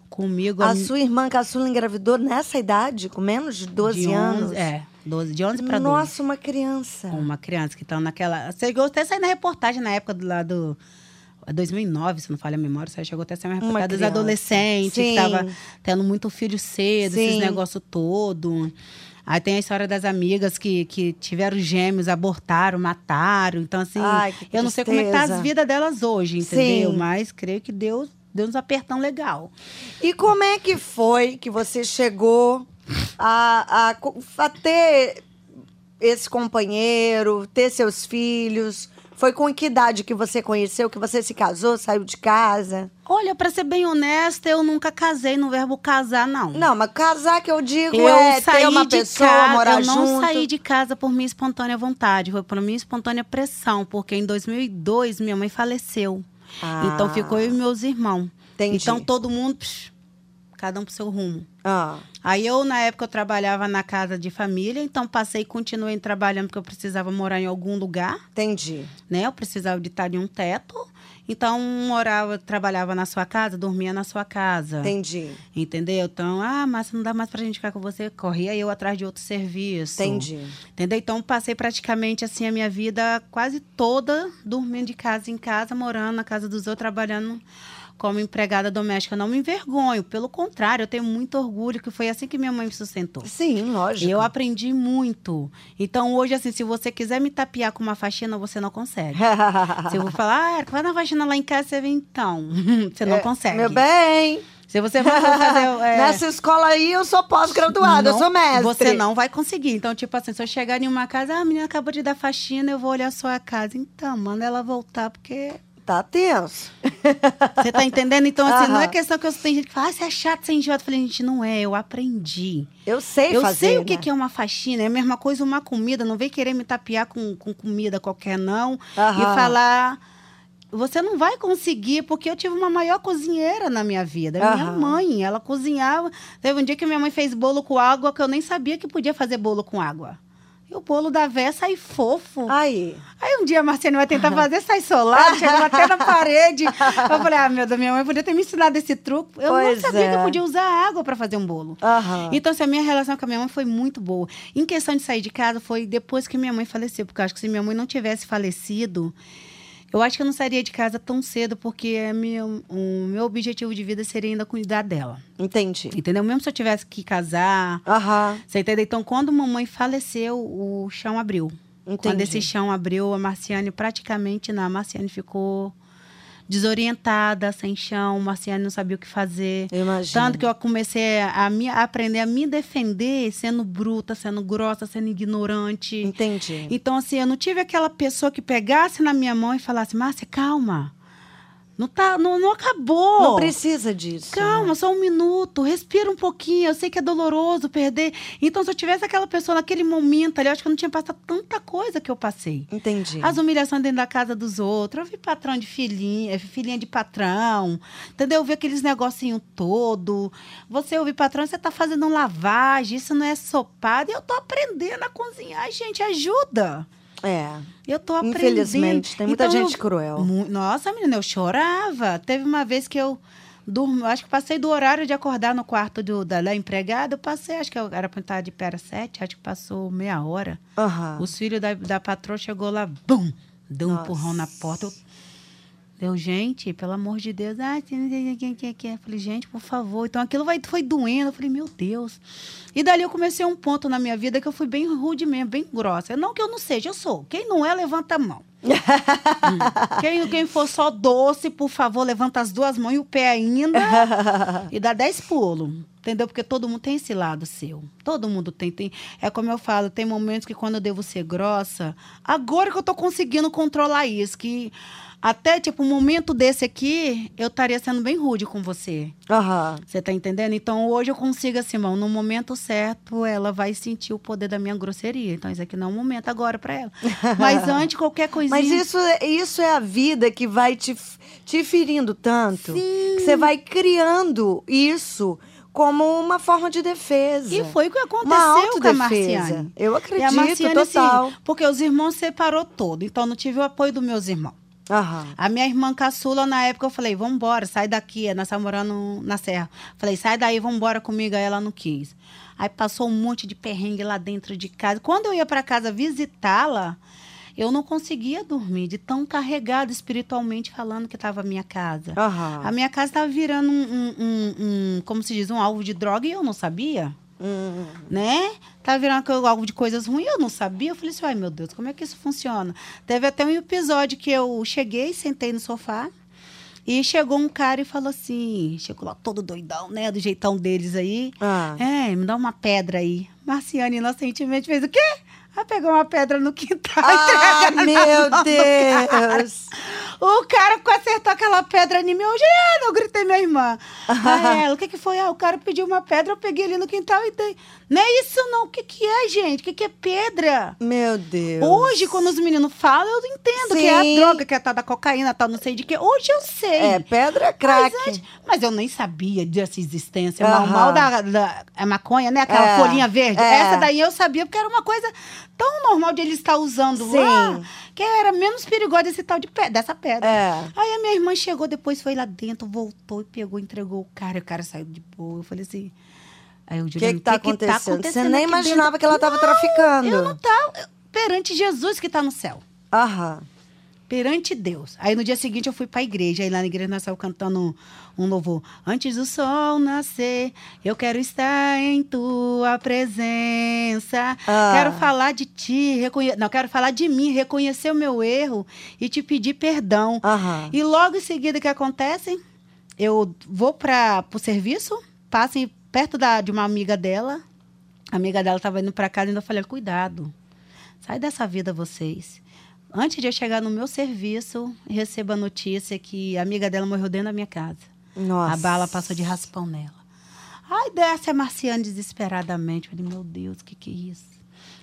comigo. A mi- sua irmã caçula engravidou nessa idade, com menos de 12 de anos? É, 12, de 11 para 12. Nossa, uma criança. Uma criança que estão naquela. Chegou até a sair na reportagem na época do lado. 2009, se não falha a memória, você chegou até a na Uma reportagem dos adolescentes, Sim. que tava tendo muito filho cedo, esses Sim. negócios todo. Aí tem a história das amigas que, que tiveram gêmeos, abortaram, mataram. Então, assim, Ai, eu não sei como é que tá as vidas delas hoje, entendeu? Sim. Mas creio que Deus deu uns apertão legal. E como é que foi que você chegou a, a, a ter esse companheiro, ter seus filhos? Foi com que idade que você conheceu, que você se casou, saiu de casa? Olha, pra ser bem honesta, eu nunca casei no verbo casar, não. Não, mas casar que eu digo Eu é saí ter uma de pessoa, casa, morar eu não junto. saí de casa por minha espontânea vontade, foi por minha espontânea pressão, porque em 2002 minha mãe faleceu. Ah. Então ficou eu e meus irmãos. Entendi. Então todo mundo, psh, cada um pro seu rumo. Ah, Aí eu, na época, eu trabalhava na casa de família, então passei e continuei trabalhando porque eu precisava morar em algum lugar, entendi. né? Eu precisava de estar em um teto. Então, morava, trabalhava na sua casa, dormia na sua casa. Entendi. Entendeu? Então, ah, mas não dá mais pra gente ficar com você. Corria eu atrás de outro serviço. Entendi. Entendeu? Então, passei praticamente assim a minha vida quase toda dormindo de casa em casa, morando na casa dos outros, trabalhando como empregada doméstica. Não me envergonho. Pelo contrário, eu tenho muito orgulho que foi assim que minha mãe me sustentou. Sim, lógico. Eu aprendi muito. Então, hoje, assim, se você quiser me tapear com uma faxina, você não consegue. <laughs> se eu vou falar, ah, vai na faxina lá em casa, você vem então. <laughs> você não É, consegue. Meu bem. Se você for fazer. <laughs> é, Nessa escola aí, eu sou pós-graduada, eu sou mestre. Você não vai conseguir. Então, tipo assim, se eu chegar em uma casa, ah, a menina acabou de dar faxina, eu vou olhar a sua casa. Então, manda ela voltar, porque. Tá tenso. Você tá entendendo? Então, assim, não é questão que eu tem gente que fala, ah, você é chato, você é idiota. Eu falei, gente, não é, eu aprendi. Eu sei eu fazer, sei o que, né? que é uma faxina. É a mesma coisa uma comida. Não vem querer me tapear com, com comida qualquer, não. Aham. E falar. Você não vai conseguir, porque eu tive uma maior cozinheira na minha vida. Minha mãe, ela cozinhava. Teve um dia que minha mãe fez bolo com água, que eu nem sabia que podia fazer bolo com água. E o bolo da véia sai fofo. Aí. Aí um dia a Marciane vai tentar <laughs> fazer, sai solado, chegou até na parede. Eu falei, ah, meu Deus, minha mãe podia ter me ensinado esse truque. Eu Pois não sabia que é. eu podia usar água para fazer um bolo. Aham. Então, assim, a minha relação com a minha mãe foi muito boa. Em questão de sair de casa, foi depois que minha mãe faleceu. Porque eu acho que se minha mãe não tivesse falecido, eu acho que eu não sairia de casa tão cedo, porque é meu, o meu objetivo de vida seria ainda cuidar dela. Entendi. Entendeu? Mesmo se eu tivesse que casar. Aham. Você entendeu? Então, quando mamãe faleceu, o chão abriu. Quando Entendi. esse chão abriu, a Marciane praticamente não. A Marciane ficou desorientada, sem chão. Marciane não sabia o que fazer. Eu imagino. Tanto que eu comecei a, me, a aprender a me defender sendo bruta, sendo grossa, sendo ignorante. Entendi. Então, assim, eu não tive aquela pessoa que pegasse na minha mão e falasse, Márcia, calma. Não, tá, não, não acabou. Não precisa disso. Calma, só um minuto, respira um pouquinho. Eu sei que é doloroso perder. Então, se eu tivesse aquela pessoa naquele momento ali, eu acho que eu não tinha passado tanta coisa que eu passei. Entendi. As humilhações dentro da casa dos outros. Eu vi patrão de filhinha, filhinha de patrão. Entendeu? Eu vi aqueles negocinho todo. Você ouve patrão, você tá fazendo lavagem, isso não é sopado. E eu tô aprendendo a cozinhar, gente, ajuda. É. Eu tô aprendendo. Infelizmente, tem muita Então, gente eu- cruel. Nossa, menina, eu chorava. Teve uma vez que eu dormi, acho que passei do horário de acordar no quarto do, da, da empregada, eu passei, acho que eu era pra estar de pé às sete, acho que passou meia hora. Aham. Os filhos da, da patroa chegou lá, bum, deu um Nossa. empurrão na porta. Eu, deu, gente, pelo amor de Deus. Ah, quem, Falei, gente, por favor. Então aquilo vai, foi doendo. Eu falei, meu Deus. E dali eu comecei um ponto na minha vida que eu fui bem rude mesmo, bem grossa. Não que eu não seja, eu sou. Quem não é, levanta a mão. <laughs> Hum. Quem, quem for só doce, por favor, levanta as duas mãos e o pé ainda <laughs> e dá dez pulos. Entendeu? Porque todo mundo tem esse lado seu. Todo mundo tem, tem. É como eu falo, tem momentos que quando eu devo ser grossa, agora que eu tô conseguindo controlar isso, que até, tipo, um momento desse aqui, eu estaria sendo bem rude com você. Aham. Você tá entendendo? Então hoje eu consigo assim, irmão, no momento certo, ela vai sentir o poder da minha grosseria. Então isso aqui não é um momento agora pra ela. <laughs> Mas antes, qualquer coisinha. Mas isso, é- isso é a vida que vai te, te ferindo tanto que você vai criando isso como uma forma de defesa. E foi o que aconteceu com a. Marciane. Eu E a acredito, Marciane, total. assim, porque os irmãos separou todo, então não tive o apoio dos meus irmãos. Aham. A minha irmã caçula, na época, eu falei, vamos embora, sai daqui. Nós estávamos morando na Serra. Falei, sai daí, vamos embora comigo. Aí ela não quis. Aí passou um monte de perrengue lá dentro de casa. Quando eu ia para casa visitá-la, eu não conseguia dormir, de tão carregada espiritualmente falando que estava a minha casa. Aham. A minha casa estava virando um, um- um- um, como se diz, um alvo de droga e eu não sabia Hum. né? Tava virando co- algo de coisas ruins, eu não sabia. Eu falei assim, ai meu Deus, como é que isso funciona? Teve até um episódio que eu cheguei, sentei no sofá, e chegou um cara e falou assim, chegou lá todo doidão, né? Do jeitão deles aí. Ah. É, me dá uma pedra aí. Marciane inocentemente fez o quê? Aí pegou uma pedra no quintal e Ah, na meu. Deus! O cara acertou aquela pedra em mim. Eu, Juliana, eu gritei minha irmã. Aí <laughs> ela, o que que foi? Ah, o cara pediu uma pedra, eu peguei ali no quintal e dei. Não é isso não. O que que é, gente? O que que é pedra? Meu Deus. Hoje, quando os meninos falam, eu entendo que é Sim. a droga, que é a tal da cocaína, tal não sei de quê. Hoje eu sei. É, pedra crack. Mas, mas eu nem sabia dessa existência. Aham. O mal da, da a maconha, né? Aquela É, folhinha verde. é. Essa daí eu sabia, porque era uma coisa tão normal de ele estar usando Sim. lá, que era menos perigosa esse tal de pe- dessa pedra. É. Aí a minha irmã chegou, depois foi lá dentro, voltou e pegou, entregou o cara. E o cara saiu de boa. Eu falei assim. Aí o O que, que tá acontecendo? Você aqui nem imaginava dentro? que ela estava traficando. Eu não tava. Perante Jesus que está no céu. Aham. Perante Deus. Aí no dia seguinte eu fui para a igreja. Aí lá na igreja nós estávamos cantando um, um louvor. Antes do sol nascer, eu quero estar em tua presença. Ah. Quero falar de ti, reconhe... não, quero falar de mim, reconhecer o meu erro e te pedir perdão. Aham. E logo em seguida o que acontece? Eu vou para o serviço, passo perto da, de uma amiga dela. A amiga dela estava indo para casa e ainda falei: cuidado, sai dessa vida vocês. Antes de eu chegar no meu serviço, recebo a notícia que a amiga dela morreu dentro da minha casa. Nossa. A bala passou de raspão nela. Aí desce a Marciane desesperadamente. Eu Falei, meu Deus, o que, que é isso?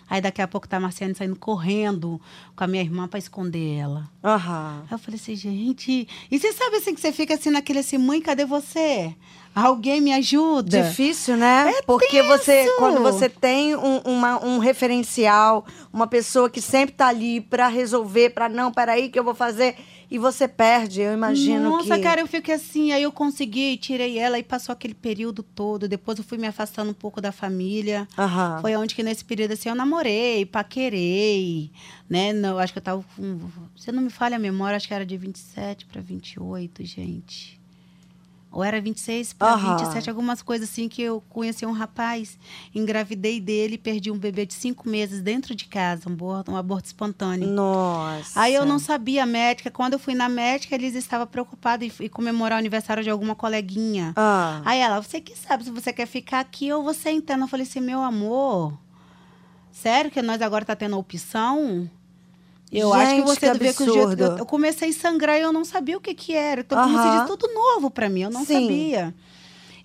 Aí daqui a pouco tá a Marciane saindo correndo com a minha irmã para esconder ela. Aham. Aí eu falei assim, gente. E você sabe assim que você fica assim naquele assim, mãe, cadê você? Alguém me ajuda? Difícil, né? É Porque você, tenso. quando você tem um, uma- um referencial, uma pessoa que sempre tá ali pra resolver, pra não, peraí que eu vou fazer, e você perde, eu imagino Nossa, que. cara, eu fiquei assim, aí eu consegui, tirei ela e passou aquele período todo. Depois eu fui me afastando um pouco da família. Aham. Foi onde que nesse período assim eu namorei, paquerei, né? Não, acho que eu tava com. Se não me falha a memória, acho que era de 27 para 28, gente. Ou era 26 para Aham. 27, algumas coisas assim que eu conheci um rapaz, engravidei dele, perdi um bebê de cinco meses dentro de casa, um aborto, um aborto espontâneo. Nossa. Aí eu não sabia a médica. Quando eu fui na médica, eles estavam preocupados em, em comemorar o aniversário de alguma coleguinha. Ah. Aí ela, você que sabe se você quer ficar aqui ou você interna. Eu falei assim, meu amor, sério que nós agora tá tendo opção? Eu acho que Gente, você que que o jeito eu, eu comecei a sangrar e eu não sabia o que que era. Então, como se diz, tudo novo pra mim, eu não Sim. sabia.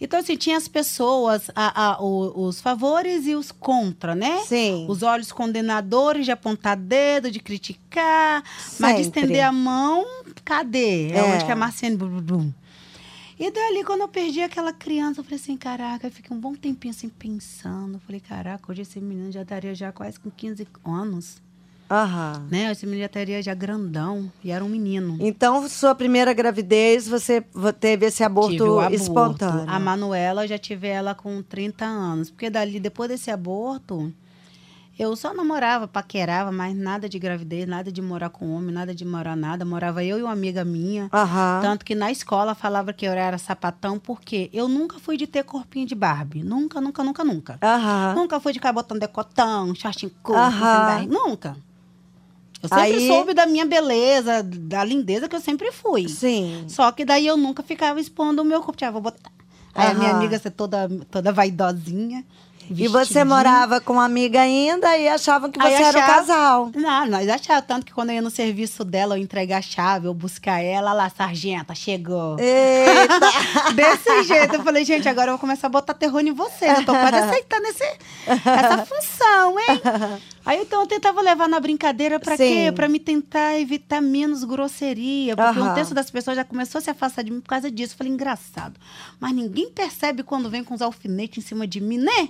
Então, assim, tinha as pessoas, a- a- o- os favores e os contra, né? Sim. Os olhos condenadores de apontar dedo, de criticar, mas de Sempre. estender a mão, cadê? É, É. onde que a Marciane... E dali, quando eu perdi aquela criança, eu falei assim, caraca, eu fiquei um bom tempinho assim pensando. Eu falei, caraca, hoje esse menino já estaria já quase com 15 anos, Aham. né? Esse menino já estaria já grandão, e era um menino. Então, sua primeira gravidez, você vo- teve esse aborto, aborto. espontâneo. A Manuela eu já tive ela com 30 anos. Porque dali, depois desse aborto, eu só namorava, paquerava, mas nada de gravidez, nada de morar com homem, nada de morar nada. Morava eu e uma amiga minha. Aham. Tanto que na escola falava que eu era sapatão, porque eu nunca fui de ter corpinho de Barbie. Nunca, nunca, nunca, nunca. Aham. Nunca fui de ficar botando decotão, shortinho curto, barriga. Nunca. Eu sempre Aí- soube da minha beleza, da lindeza que eu sempre fui. Sim. Só que daí eu nunca ficava expondo o meu corpo. Tipo, vou botar. Aí a minha amiga ser toda, toda vaidosinha. E você morava com uma amiga ainda e achavam que você Aí era um achava- casal. Não, nós achávamos tanto que quando eu ia no serviço dela, eu entregar a chave, eu buscar ela, lá, sargenta, chegou. Eita! <laughs> Desse jeito, eu falei, gente, agora eu vou começar a botar terror em vocês. Eu tô quase aceitando esse, essa função, hein? <laughs> Aí então eu tentava levar na brincadeira pra quê? Pra me tentar evitar menos grosseria. Porque um Aham. terço das pessoas já começou a se afastar de mim por causa disso. Eu falei, engraçado. Mas ninguém percebe quando vem com os alfinetes em cima de mim, né?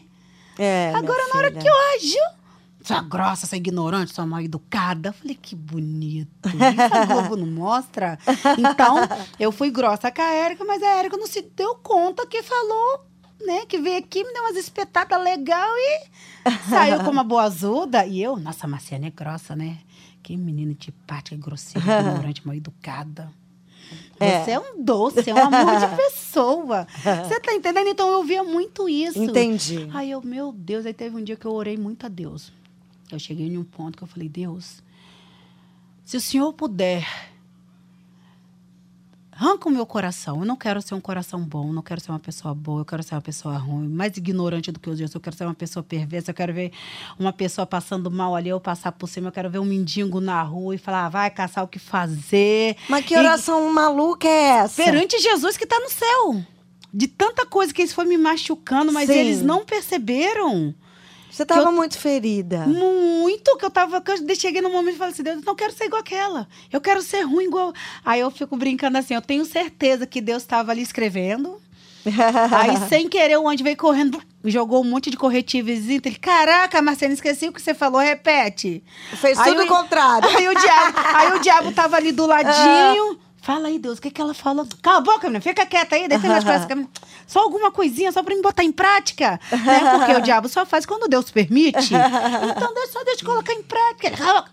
É, Agora, na hora que eu ajo, sua grossa, sua ignorante, sua mal educada. Eu falei, que bonito. Isso a Globo não mostra. Então, eu fui grossa com a Érica, mas a Érica não se deu conta que falou, né? Que veio aqui, me deu umas espetadas legal e saiu como uma boazuda. E eu, nossa, a Marciane é grossa, né? Que menina antipática, grosseira, <laughs> ignorante, mal educada. É. Você é um doce, é um amor de <laughs> pessoa. Você tá entendendo? Então eu via muito isso. Entendi. Aí eu, meu Deus, aí teve um dia que eu orei muito a Deus. Eu cheguei em um ponto que eu falei, Deus, se o Senhor puder, arranca o meu coração. Eu não quero ser um coração bom, não quero ser uma pessoa boa, eu quero ser uma pessoa ruim, mais ignorante do que os outros. Eu quero ser uma pessoa perversa, eu quero ver uma pessoa passando mal ali, eu passar por cima, eu quero ver um mendigo na rua e falar, ah, vai caçar o que fazer. Mas que E- oração maluca é essa? Perante Jesus que está no céu. De tanta coisa que eles foram me machucando, mas Sim. eles não perceberam. Você estava eu- muito ferida. Muito que eu tava. Que eu cheguei no momento e falei assim: Deus, eu não quero ser igual aquela. Eu quero ser ruim igual. Aí eu fico brincando assim: eu tenho certeza que Deus estava ali escrevendo. <laughs> Aí, sem querer, o anjo veio correndo, jogou um monte de corretivos. Ele, caraca, Marcelo, esqueci o que você falou, repete. Fez Aí tudo o- o contrário. <laughs> Aí o diabo, aí o diabo tava ali do <laughs> ladinho. Fala aí, Deus, o que, que ela falou? Cala a boca, menina, fica quieta aí, deixa minhas coisas. Só alguma coisinha, só pra me botar em prática. Né? Porque o diabo só faz quando Deus permite. <laughs> Então, deixa, só deixa eu colocar em prática.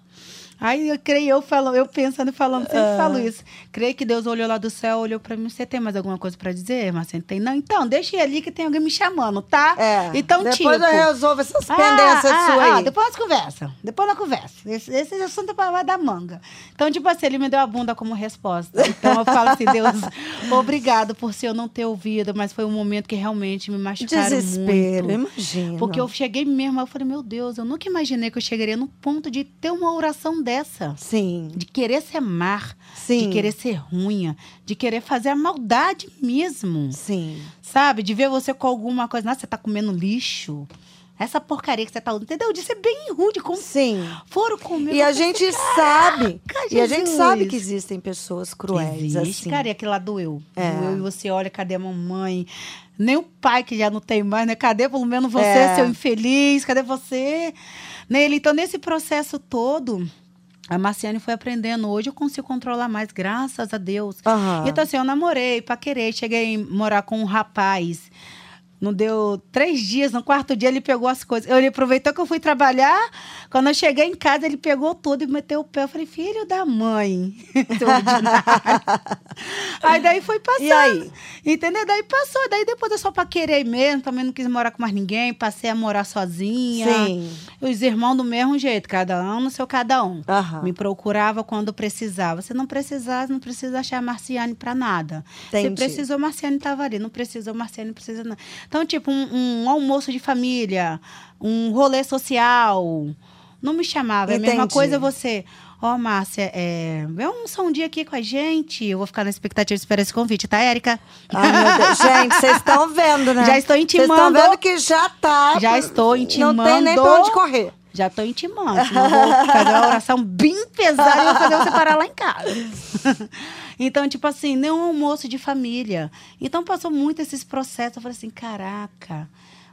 Aí eu creio, eu falo, eu pensando e falando, sempre falo isso. Creio que Deus olhou lá do céu, olhou pra mim. Você tem mais alguma coisa pra dizer, Marcelo? Tem? Não, então, deixa ali que tem alguém me chamando, tá? É. Então, Depois tipo. eu resolvo essas pendências ah, ah, aí. depois nós conversa. Depois nós conversa. Esse, esse assunto vai dar manga. Então, tipo assim, ele me deu a bunda como resposta. Então eu falo assim, Deus, <laughs> obrigado por se eu não ter ouvido, mas foi um momento que realmente me machucaram Desespero, muito. imagina. Porque eu cheguei mesmo, eu falei, meu Deus, eu nunca imaginei que eu chegaria no ponto de ter uma oração dessa. Sim, De querer ser mar, sim. de querer ser ruim, de querer fazer a maldade mesmo. Sim. Sabe? De ver você com alguma coisa. Nossa, você tá comendo lixo. Essa porcaria que você tá usando. Entendeu? De ser bem rude. Como Sim. foram comer. E a gente sabe. E a gente Jesus. sabe que existem pessoas cruéis, Existe, assim. cara, e aquilo lá doeu. É. Doeu e você olha, cadê a mamãe? Nem o pai, que já não tem mais, né? Cadê pelo menos você, É. seu infeliz? Cadê você? Nele. Então, nesse processo todo, a Marciane foi aprendendo. Hoje eu consigo controlar mais, graças a Deus. Aham. Então, assim, eu namorei, paquerei, cheguei a morar com um rapaz. Não deu três dias, no quarto dia ele pegou as coisas. Ele aproveitou que eu fui trabalhar. Quando eu cheguei em casa, ele pegou tudo e meteu o pé. Eu falei, filho da mãe. <laughs> Aí daí foi passando. E aí? Entendeu? Daí passou. Daí depois eu só paquerei mesmo. Também não quis morar com mais ninguém. Passei a morar sozinha. Sim. Os irmãos do mesmo jeito, cada um no seu cada um. Me procurava quando precisava. Se não precisasse, não precisa achar a Marciane pra nada. Se Entendi. precisou, Marciane estava ali. Não precisou, Marciane não precisa nada. Então, tipo, um, um almoço de família, um rolê social. Não me chamava. É a mesma Entendi. coisa você. Ó, Márcia, é, almoçar um dia aqui com a gente. Eu vou ficar na expectativa de esperar esse convite, tá, Érica? Ai, meu Deus. <laughs> Gente, vocês estão vendo, né? Já estou Vocês estão intimando. vendo que já tá. Já estou intimando. Não tem nem pra onde correr. Já tô intimando. senão vou fazer uma oração bem pesada e vou fazer você parar lá em casa. <laughs> então, tipo assim, nem um almoço de família. Então, passou muito esses processos. Eu falei assim, caraca.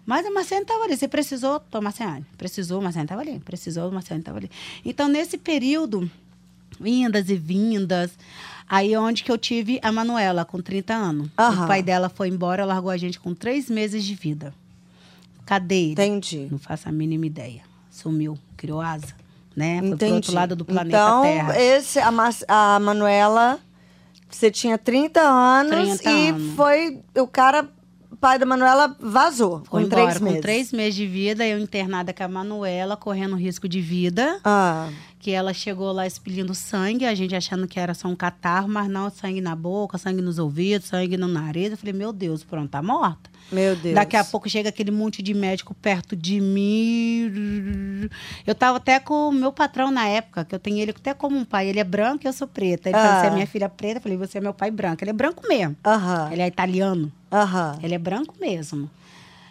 Mas a Marciane estava ali. Você precisou, tô, Marciane. Precisou, Marciane estava ali. Precisou, Marciane estava ali. Então, nesse período, vindas e vindas. Aí, onde que eu tive a Manuela, com 30 anos. Aham. O pai dela foi embora, largou a gente com três meses de vida. Cadê ele? Entendi. Não faço a mínima ideia. Sumiu, criou asa, né? Foi pro outro lado do planeta então, Terra. esse, a, Mas- a Manuela, você tinha 30 anos 30 e anos. foi. O cara, pai da Manuela, vazou Foi com embora três meses. com três meses de vida, eu internada com a Manuela, correndo risco de vida. Ah, Que ela chegou lá expelindo sangue, a gente achando que era só um catarro, mas não, sangue na boca, sangue nos ouvidos, sangue no nariz. Eu falei, meu Deus, pronto, tá morta. meu Deus. Daqui a pouco chega aquele monte de médico perto de mim. Eu tava até com o meu patrão na época, que eu tenho ele até como um pai. Ele é branco e eu sou preta. Ele Ah. falou, você é minha filha preta. Eu falei, você é meu pai branco. Ele é branco mesmo. Aham, Ele é italiano. aham. Ele é branco mesmo.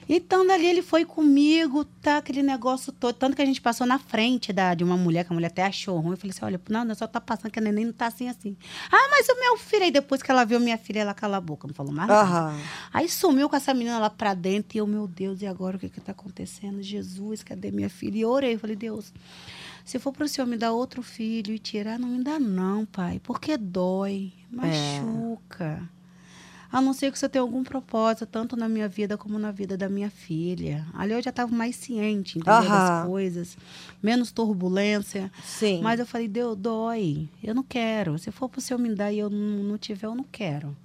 Então, dali ele foi comigo, tá? Aquele negócio todo. Tanto que a gente passou na frente da, de uma mulher, que a mulher até achou ruim. Eu falei assim: olha, não, não só tá passando que a neném não tá assim, assim. Ah, mas o meu filho. Aí depois que ela viu minha filha, ela calou a boca, não falou mais nada. Aham. Aí sumiu com essa menina lá pra dentro. E eu, meu Deus, e agora o que que tá acontecendo? Jesus, cadê minha filha? E eu orei, falei, Deus, se for pro Senhor me dar outro filho e tirar, não me dá não, pai. Porque dói, machuca. A não ser que você tenha algum propósito, tanto na minha vida como na vida da minha filha. Ali eu já estava mais ciente, entendeu? Aham. Das coisas. Menos turbulência. Sim. Mas eu falei, Deus, dói. Eu não quero. Se for pro Senhor me dar e eu não, não tiver, eu não quero.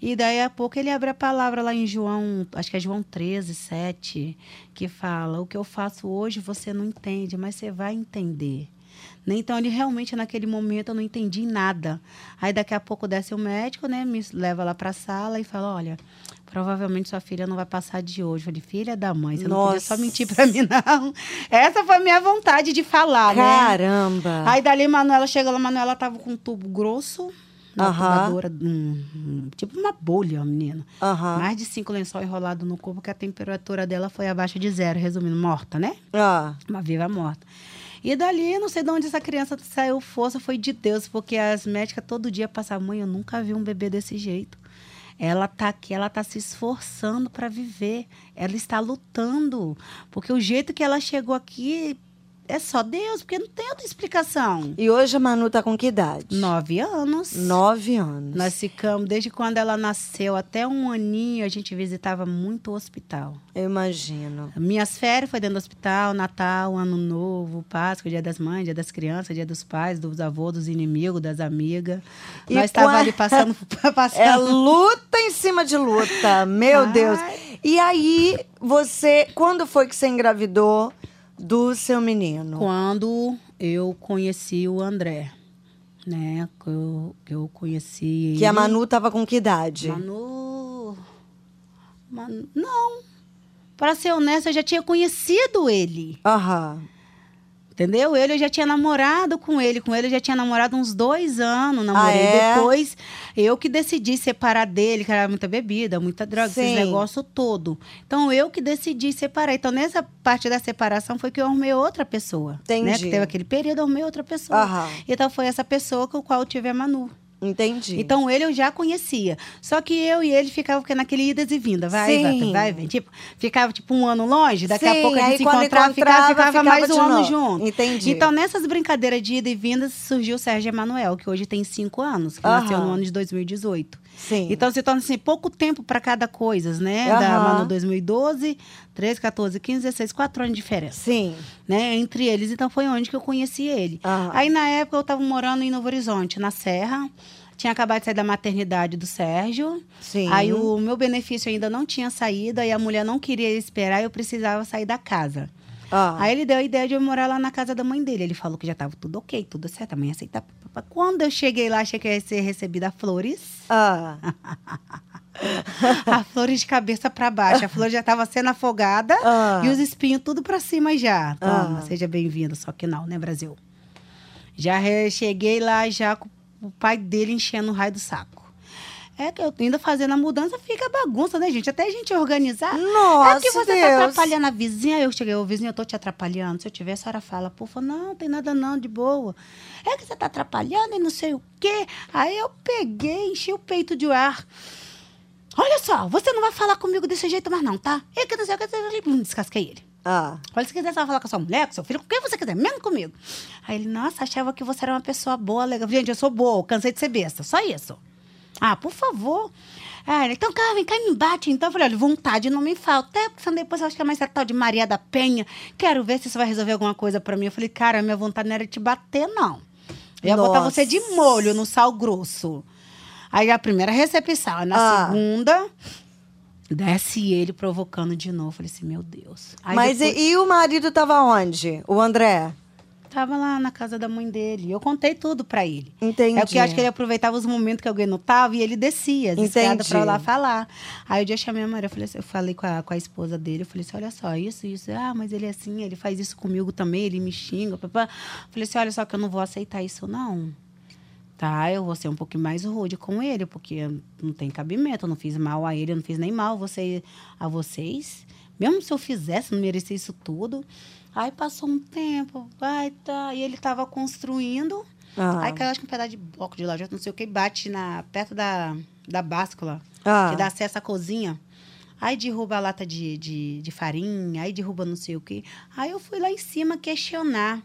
E daí a pouco ele abre a palavra lá em João, acho que é João 13, 7, que fala: O que eu faço hoje você não entende, mas você vai entender. Né? Então, ele realmente, naquele momento, eu não entendi nada. Aí, daqui a pouco, desce o médico, né? Me leva lá pra sala e fala: Olha, provavelmente sua filha não vai passar de hoje. Eu falei: Filha da mãe, você não podia só Nossa. mentir pra mim, não. Essa foi a minha vontade de falar, né? Caramba. Aí dali, Manuela chegou lá, Manuela tava com um tubo grosso, uma Aham. tubadora, um- tipo uma bolha, a menina. Mais de cinco lençol enrolado no corpo, que a temperatura dela foi abaixo de zero, resumindo, morta, né? Ah, Uma viva morta. E dali, não sei de onde essa criança saiu força, foi de Deus, porque as médicas todo dia passavam, mãe, eu nunca vi um bebê desse jeito. Ela tá aqui, ela tá se esforçando para viver. Ela está lutando. Porque o jeito que ela chegou aqui é só Deus, porque não tem outra explicação. e hoje a Manu tá com que idade? Nove anos. Nove anos. Nós ficamos, desde quando ela nasceu até um aninho, a gente visitava muito o hospital. Eu imagino. Minhas férias foi dentro do hospital, Natal, Ano Novo, Páscoa, Dia das Mães, Dia das Crianças, Dia dos Pais, dos avós, dos inimigos, das amigas. E Nós estávamos ali passando. <laughs> <laughs> passando. É luta em cima de luta, meu Ai. Deus. E aí, você, quando foi que você engravidou do seu menino? Quando eu conheci o André, né? Que eu, que eu conheci Que a. Manu tava com que idade? Manu. Manu. Não. Para ser honesta, eu já tinha conhecido ele. Aham. Entendeu? Ele eu já tinha namorado com ele. Com ele eu já tinha namorado uns dois anos. Namorei Ah, é? depois. Eu que decidi separar dele, que era muita bebida, muita droga, Sim. esse negócio todo. Então eu que decidi separar. Então nessa parte da separação foi que eu arrumei outra pessoa. Né? Entendi. Que teve aquele período, eu arrumei outra pessoa. Aham. Então foi essa pessoa com a qual eu tive a Manu. Entendi. Então ele eu já conhecia. Só que eu e ele ficavam naquele idas e vindas. Vai, Sim. vai, vai. Tipo, ficava tipo um ano longe, daqui a Sim, pouco a gente se quando encontrava, ficava, encontrava, ficava, ficava mais um ano novo. junto. Entendi. Então, nessas brincadeiras de ida e vindas, surgiu o Sérgio Emanuel, que hoje tem cinco anos, que Aham. nasceu no ano de 2018. Sim. Então, se torna assim, pouco tempo para cada coisa, né? Da Aham. Manu 2012, 13, 14, 15, 16, quatro anos de diferença Sim. né, entre eles. Então foi onde que eu conheci ele. Aham. Aí na época eu estava morando em Novo Horizonte, na Serra. Tinha acabado de sair da maternidade do Sérgio. Sim. Aí o meu benefício ainda não tinha saído, aí a mulher não queria esperar, eu precisava sair da casa. Ah. Aí ele deu a ideia de eu morar lá na casa da mãe dele. Ele falou que já estava tudo ok, tudo certo, a mãe aceita. Quando eu cheguei lá, achei que ia ser recebida flores. Ah. <laughs> a flores de cabeça para baixo. A flor já estava sendo afogada Ah. e os espinhos tudo para cima já. Toma, Ah. seja bem-vindo. Só que não, né, Brasil? Já cheguei lá já com o pai dele enchendo o raio do saco. É que eu ainda fazendo a mudança, fica bagunça, né, gente? Até a gente organizar. Nossa, é que você Deus. tá atrapalhando a vizinha. Eu cheguei, ô vizinho, eu tô te atrapalhando. Se eu tiver, a senhora fala, pô, não, tem nada não, de boa. É que você tá atrapalhando e não sei o quê. Aí eu peguei, enchi o peito de ar. Olha só, você não vai falar comigo desse jeito mais não, tá? É que não sei o que, descasquei ele. Ah, Olha, se quiser, você vai falar com a sua mulher, com seu filho, com quem você quiser, menos comigo. Aí ele, nossa, achava que você era uma pessoa boa, legal. Gente, eu sou boa, cansei de ser besta, só isso. Ah, por favor. Ah, ele, então, cara, vem cá e me bate. Então, eu falei, olha, vontade não me falta. Até porque depois eu acho que é mais essa tal de Maria da Penha. Quero ver se isso vai resolver alguma coisa pra mim. Eu falei, cara, minha vontade não era te bater, não. Eu ia botar Nossa. você de molho no sal grosso. Aí a primeira recepção. Na Ah. segunda, desce ele provocando de novo. Eu falei assim, meu Deus. Aí mas depois- e, e o marido tava onde? O André? Tava lá na casa da mãe dele. Eu contei tudo pra ele. Entendi. É porque eu acho que ele aproveitava os momentos que alguém não tava e ele descia as escadas pra lá falar. Aí um dia eu chamei a Maria, eu falei, assim- eu falei com a, com a esposa dele, eu falei assim, olha só, isso, isso. Ah, mas ele é assim, ele faz isso comigo também, ele me xinga. Papá. Falei assim, olha só que eu não vou aceitar isso, não. Tá, eu vou ser um pouquinho mais rude com ele, porque não tem cabimento, eu não fiz mal a ele, eu não fiz nem mal a você, a vocês. Mesmo se eu fizesse, não merecia isso tudo. Aí passou um tempo, vai, tá. E ele tava construindo. Ah. Aí caiu, acho que um pedaço de bloco de loja, não sei o que, bate na, perto da, da báscula, Ah. que dá acesso à cozinha. Aí derruba a lata de, de, de farinha, aí derruba não sei o que. Aí eu fui lá em cima questionar.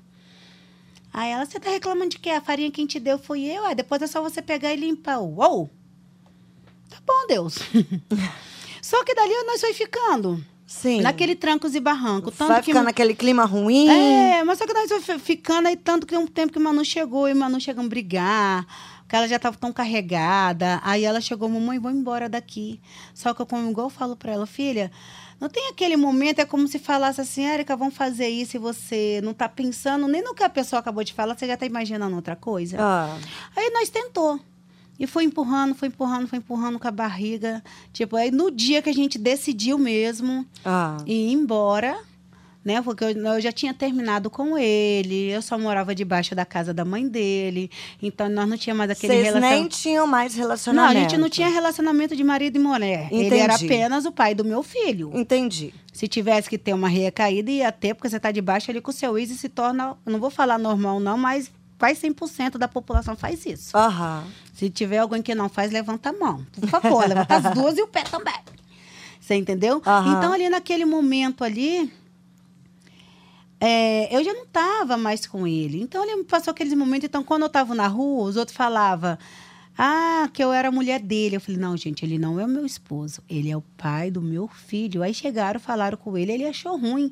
Aí ela, você tá reclamando de que a farinha quem te deu foi eu? Aí depois é só você pegar e limpar. Uou! Tá bom, Deus. <laughs> só que dali nós foi ficando. Sim. Naquele trancos e barranco. Tanto Vai que ficar naquele clima ruim. é, mas só que nós ficando aí tanto que um tempo que Manu chegou e Manu chegou a brigar, que ela já estava tão carregada. Aí ela chegou, mamãe, vou embora daqui. Só que eu, como igual eu falo para ela, filha, não tem aquele momento, é como se falasse assim, Érica, vamos fazer isso e você não tá pensando nem no que a pessoa acabou de falar, você já tá imaginando outra coisa. Ah. Aí nós tentou. E foi empurrando, foi empurrando, foi empurrando com a barriga. Tipo, aí no dia que a gente decidiu mesmo, Ah. e ir embora, né? Porque eu, eu já tinha terminado com ele, eu só morava debaixo da casa da mãe dele, então nós não tínhamos mais aquele Vocês nem tinham mais Não, relacionamento. a gente não tinha relacionamento de marido e mulher. Ele era Entendi. apenas o pai do meu filho. Entendi. Se tivesse que ter uma recaída, ia ter, porque você está debaixo ali com o seu ex e se torna, não vou falar normal não, mas quase 100% da população faz isso. Aham. Se tiver alguém que não faz, levanta a mão. Por favor, <laughs> levanta as duas e o pé também. Você entendeu? Aham. Então, ali naquele momento ali, é, eu já não estava mais com ele. Então, ele passou aqueles momentos. Então, quando eu estava na rua, os outros falavam. Ah, que eu era a mulher dele. Eu falei, não, gente, ele não é o meu esposo. Ele é o pai do meu filho. Aí chegaram, falaram com ele, ele achou ruim.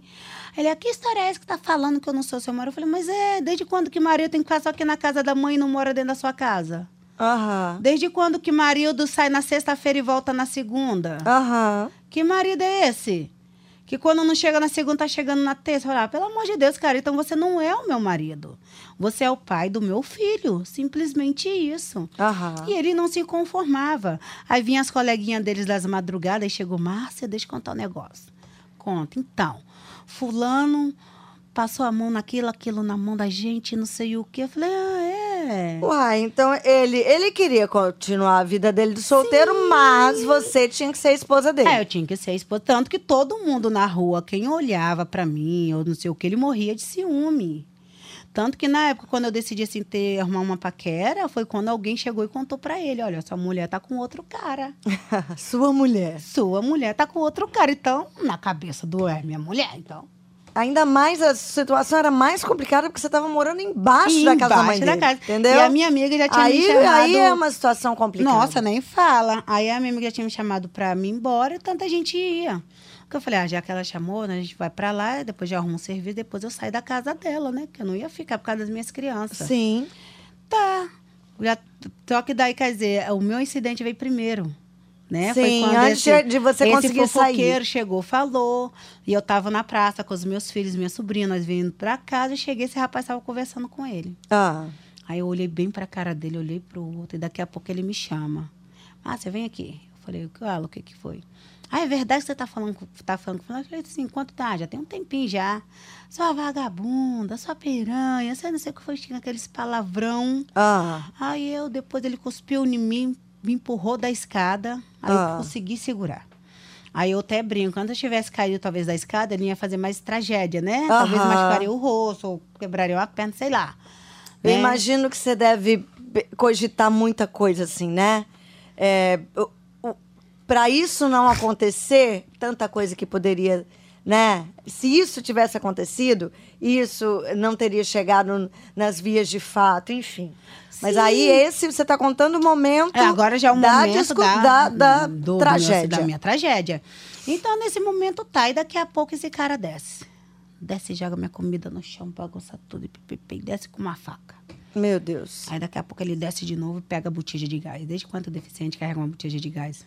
Ele, "Ah, que história é essa que tá falando que eu não sou seu marido? Eu falei, mas é, desde quando que marido tem que ficar só aqui na casa da mãe e não mora dentro da sua casa? Aham. Desde quando que marido sai na sexta-feira e volta na segunda? Aham. Que marido é esse? Que quando não chega na segunda, tá chegando na terça. Falar, ah, pelo amor de Deus, cara, então você não é o meu marido. Você é o pai do meu filho. Simplesmente isso. Aham. E ele não se conformava. Aí vinha as coleguinhas deles das madrugadas e chegou, Márcia, deixa eu contar um negócio. Conta. Então, fulano passou a mão naquilo, aquilo na mão da gente, não sei o quê. Eu falei, ah, é. Uai, então ele, ele queria continuar a vida dele de solteiro, mas você tinha que ser a esposa dele. É, eu tinha que ser esposa. Tanto que todo mundo na rua, quem olhava pra mim, ou não sei o que, ele morria de ciúme. Tanto que na época, quando eu decidi assim, ter, arrumar uma paquera, foi quando alguém chegou e contou pra ele: olha, sua mulher tá com outro cara. <laughs> Sua mulher. Sua mulher tá com outro cara. Então, na cabeça do é minha mulher, então. Ainda mais, a situação era mais complicada porque você estava morando embaixo, da casa da mãe Embaixo da dele. casa. Entendeu? E a minha amiga já tinha aí, me chamado. aí é uma situação complicada. Nossa, nem fala. Aí a minha amiga já tinha me chamado pra mim ir embora e tanta gente ia. Porque eu falei, ah, já que ela chamou, né, a gente vai pra lá, depois já arrumo um serviço, depois eu saio da casa dela, né? Que eu não ia ficar por causa das minhas crianças. Sim. Tá. Já, só que daí, quer dizer, o meu incidente veio primeiro. Né? Sim, antes de você esse conseguir sair. chegou, falou. E eu tava na praça com os meus filhos, minha sobrinha, nós vindo pra casa e cheguei, esse rapaz tava conversando com ele. Ah. Aí eu olhei bem pra cara dele, olhei pro outro, e daqui a pouco ele me chama. Ah, você vem aqui. Eu falei, Carla, o que que foi? Ah, é verdade que você tá falando, tá falando com fulano? Eu falei assim, quanto tá? Já tem um tempinho já. Sua vagabunda, sua piranha, você não sei o que foi, tinha aqueles palavrão. Ah, Aí eu, depois ele cuspiu em mim, me empurrou da escada, aí Ah. eu consegui segurar. Aí eu até brinco, quando eu tivesse caído talvez da escada, ele ia fazer mais tragédia, né? Talvez machucaria o rosto, ou quebraria uma perna, sei lá. eu né? imagino que você deve cogitar muita coisa assim, né? É, Para isso não acontecer, tanta coisa que poderia, né? Se isso tivesse acontecido, isso não teria chegado nas vias de fato, enfim. Mas Sim. aí esse você está contando o momento É, agora já é o da, momento da, da, da do- tragédia. Da minha tragédia. Então, nesse momento, tá. E daqui a pouco esse cara desce. Desce e joga minha comida no chão, bagunça tudo e desce com uma faca. Meu Deus. Aí daqui a pouco ele desce de novo e pega a botija de gás. Desde quando o deficiente carrega uma botija de gás?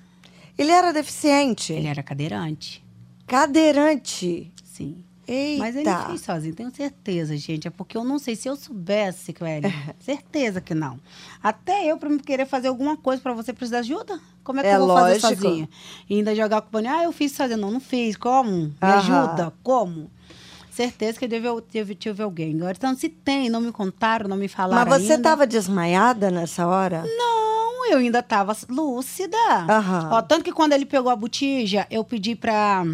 Ele era deficiente. Ele era cadeirante. Cadeirante. Sim. Eita. Mas ele fez sozinho, tenho certeza, gente. É porque eu não sei se eu soubesse, Clélia. <laughs> certeza que não. Até eu, pra me querer fazer alguma coisa pra você, precisa de ajuda. Como é que É eu vou lógico. fazer sozinha? E ainda jogar a culpa, ah, eu fiz sozinha. Não, não fiz. Como? Me Aham. ajuda. Como? Certeza que deve, tive alguém. Agora, então, se tem, não me contaram, não me falaram Mas você estava desmaiada nessa hora? Não, eu ainda tava lúcida. Aham. Ó, tanto que quando ele pegou a botija, eu pedi pra,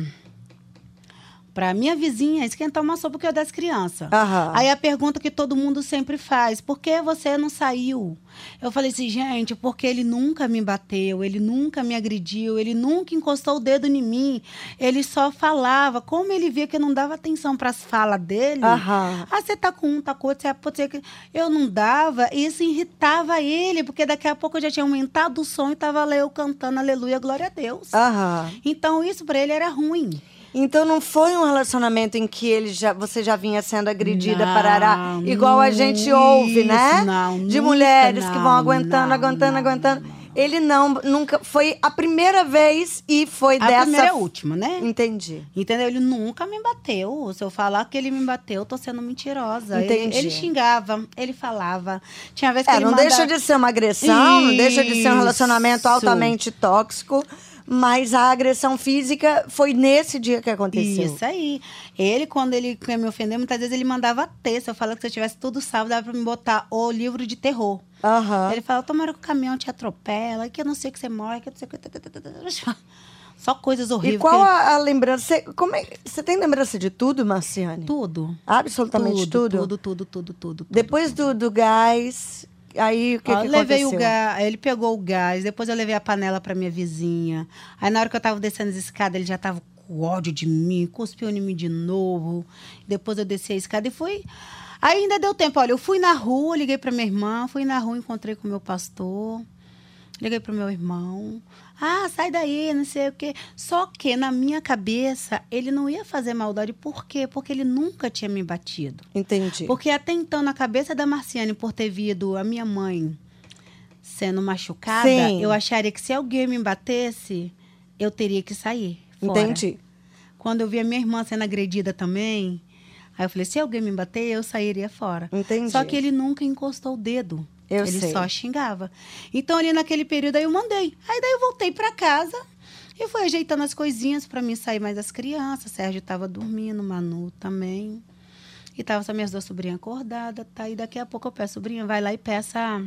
pra minha vizinha esquentar uma sopa que eu das crianças. Aham. Aí a pergunta que todo mundo sempre faz, por que você não saiu? Eu falei assim, gente, porque ele nunca me bateu, ele nunca me agrediu, ele nunca encostou o dedo em mim. Ele só falava. Como ele via que eu não dava atenção para as falas dele, Aham. ah, você tá com um, tá com outro, você é- pode ser que. Eu não dava, e isso irritava ele, porque daqui a pouco eu já tinha aumentado o som e tava lá eu cantando aleluia, glória a Deus. Aham. Então isso pra ele era ruim. Então não foi um relacionamento em que ele já, você já vinha sendo agredida, Não, parará, igual a gente isso, ouve, né? não, De mulheres que vão não, aguentando, não, aguentando, não, aguentando. não, não. Ele não, nunca. Foi a primeira vez e foi A dessa. primeira e a última, né? Entendi. Entendeu? Ele nunca me bateu. Se eu falar que ele me bateu, eu tô sendo mentirosa. Ele- Entendi. Ele, xingava, ele falava. Tinha vez que É, ele não deixa de ser uma agressão, não deixa de ser um relacionamento Isso. altamente tóxico, mas a agressão física foi nesse dia que aconteceu. Isso aí. Ele, quando ele quer me ofender, muitas vezes ele mandava texto. Eu falava que se eu tivesse tudo salvo, dava pra me botar o livro de terror. Aham. Ele fala, tomara que o caminhão te atropela, que eu não sei que você morre, que eu não sei que... <laughs> Só coisas horríveis. E qual ele- a, a lembrança? Você, como é, você tem lembrança de tudo, Marciane? Tudo. Absolutamente tudo? Tudo, tudo, tudo, tudo. Depois do, do gás, aí o que, Ó, que levei aconteceu? o gás, ele pegou o gás, depois eu levei a panela pra minha vizinha. Aí na hora que eu tava descendo as escadas, ele já tava com ódio de mim, cuspiu em mim de novo. Depois eu desci a escada e fui. Aí ainda deu tempo, olha, eu fui na rua, liguei pra minha irmã, fui na rua, encontrei com o meu pastor, liguei pro meu irmão. Ah, sai daí, não sei o quê. Só que na minha cabeça, ele não ia fazer maldade. Por quê? Porque ele nunca tinha me batido. Entendi. Porque até então, na cabeça da Marciane, por ter vindo a minha mãe sendo machucada, Sim. eu acharia que se alguém me batesse, eu teria que sair. Fora. Entendi. Quando eu vi a minha irmã sendo agredida também, aí eu falei: se alguém me bater, eu sairia fora. Entendi. Só que ele nunca encostou o dedo. Eu ele sei. só xingava. Então, ali naquele período, aí eu mandei. Aí daí eu voltei pra casa e fui ajeitando as coisinhas pra mim sair mais as crianças. Sérgio tava dormindo, Manu também. E tava só minhas duas sobrinhas acordadas, tá? E daqui a pouco eu peço, sobrinha, vai lá e peça.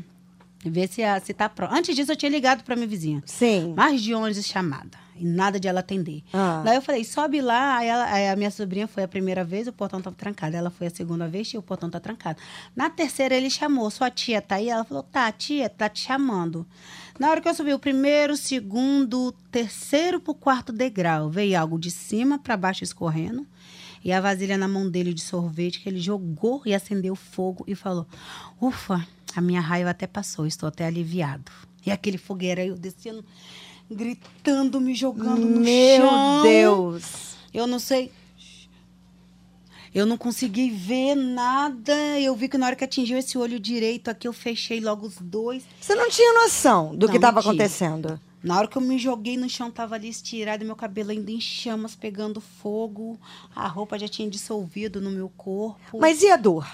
Vê se, a, se tá pronto. Antes disso, eu tinha ligado pra minha vizinha. Sim. Mais de 11 chamadas. E nada de ela atender. Ah. Daí eu falei, sobe lá. Aí, ela- aí a minha sobrinha foi a primeira vez, o portão tava trancado. Ela foi a segunda vez e o portão tá trancado. Na terceira, ele chamou, sua tia tá aí? Ela falou, tá, tia, tá te chamando. Na hora que eu subi o primeiro, segundo, terceiro pro quarto degrau, veio algo de cima para baixo escorrendo. E a vasilha na mão dele de sorvete, que ele jogou e acendeu fogo e falou: Ufa, a minha raiva até passou, estou até aliviado. E aquele fogueira aí, eu descendo, gritando, me jogando no Meu chão. Deus. Eu não sei. Eu não consegui ver nada. Eu vi que na hora que atingiu esse olho direito aqui, eu fechei logo os dois. Você não tinha noção do Não, que estava acontecendo? Na hora que eu me joguei no chão, tava ali estirado, meu cabelo ainda em chamas, pegando fogo. A roupa já tinha dissolvido no meu corpo. Mas e a dor?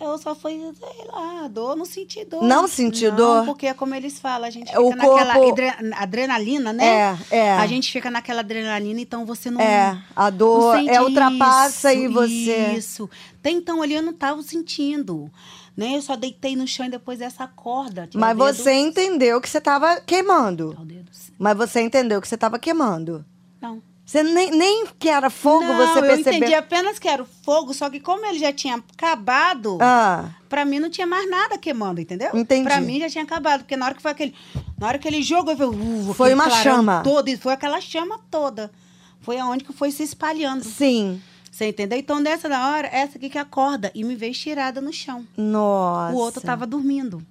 Eu só fui, sei lá, dor, não senti dor. Não senti Não, dor? porque é como eles falam, a gente fica o naquela corpo- adre- adrenalina, né? É, é. A gente fica naquela adrenalina, então você não. É, a dor é ultrapassa isso, e você. Isso. Até então ali eu não tava sentindo. Né? Eu só deitei no chão e depois dessa corda. Mas dedo. você entendeu que você tava queimando. Dedo. Mas você entendeu que você tava queimando. Não. Você nem, nem que era fogo, não, você eu percebeu. entendi apenas que era fogo, só que como ele já tinha acabado, Ah, pra mim não tinha mais nada queimando, entendeu? Entendi. Pra mim já tinha acabado, porque na hora que foi aquele, na hora que ele jogou, eu uh, Foi uma chama. todo, foi aquela chama toda. Foi aonde que foi se espalhando. sim. Você entendeu? Então nessa da hora, essa aqui que acorda e me veio estirada no chão. Nossa. O outro tava dormindo.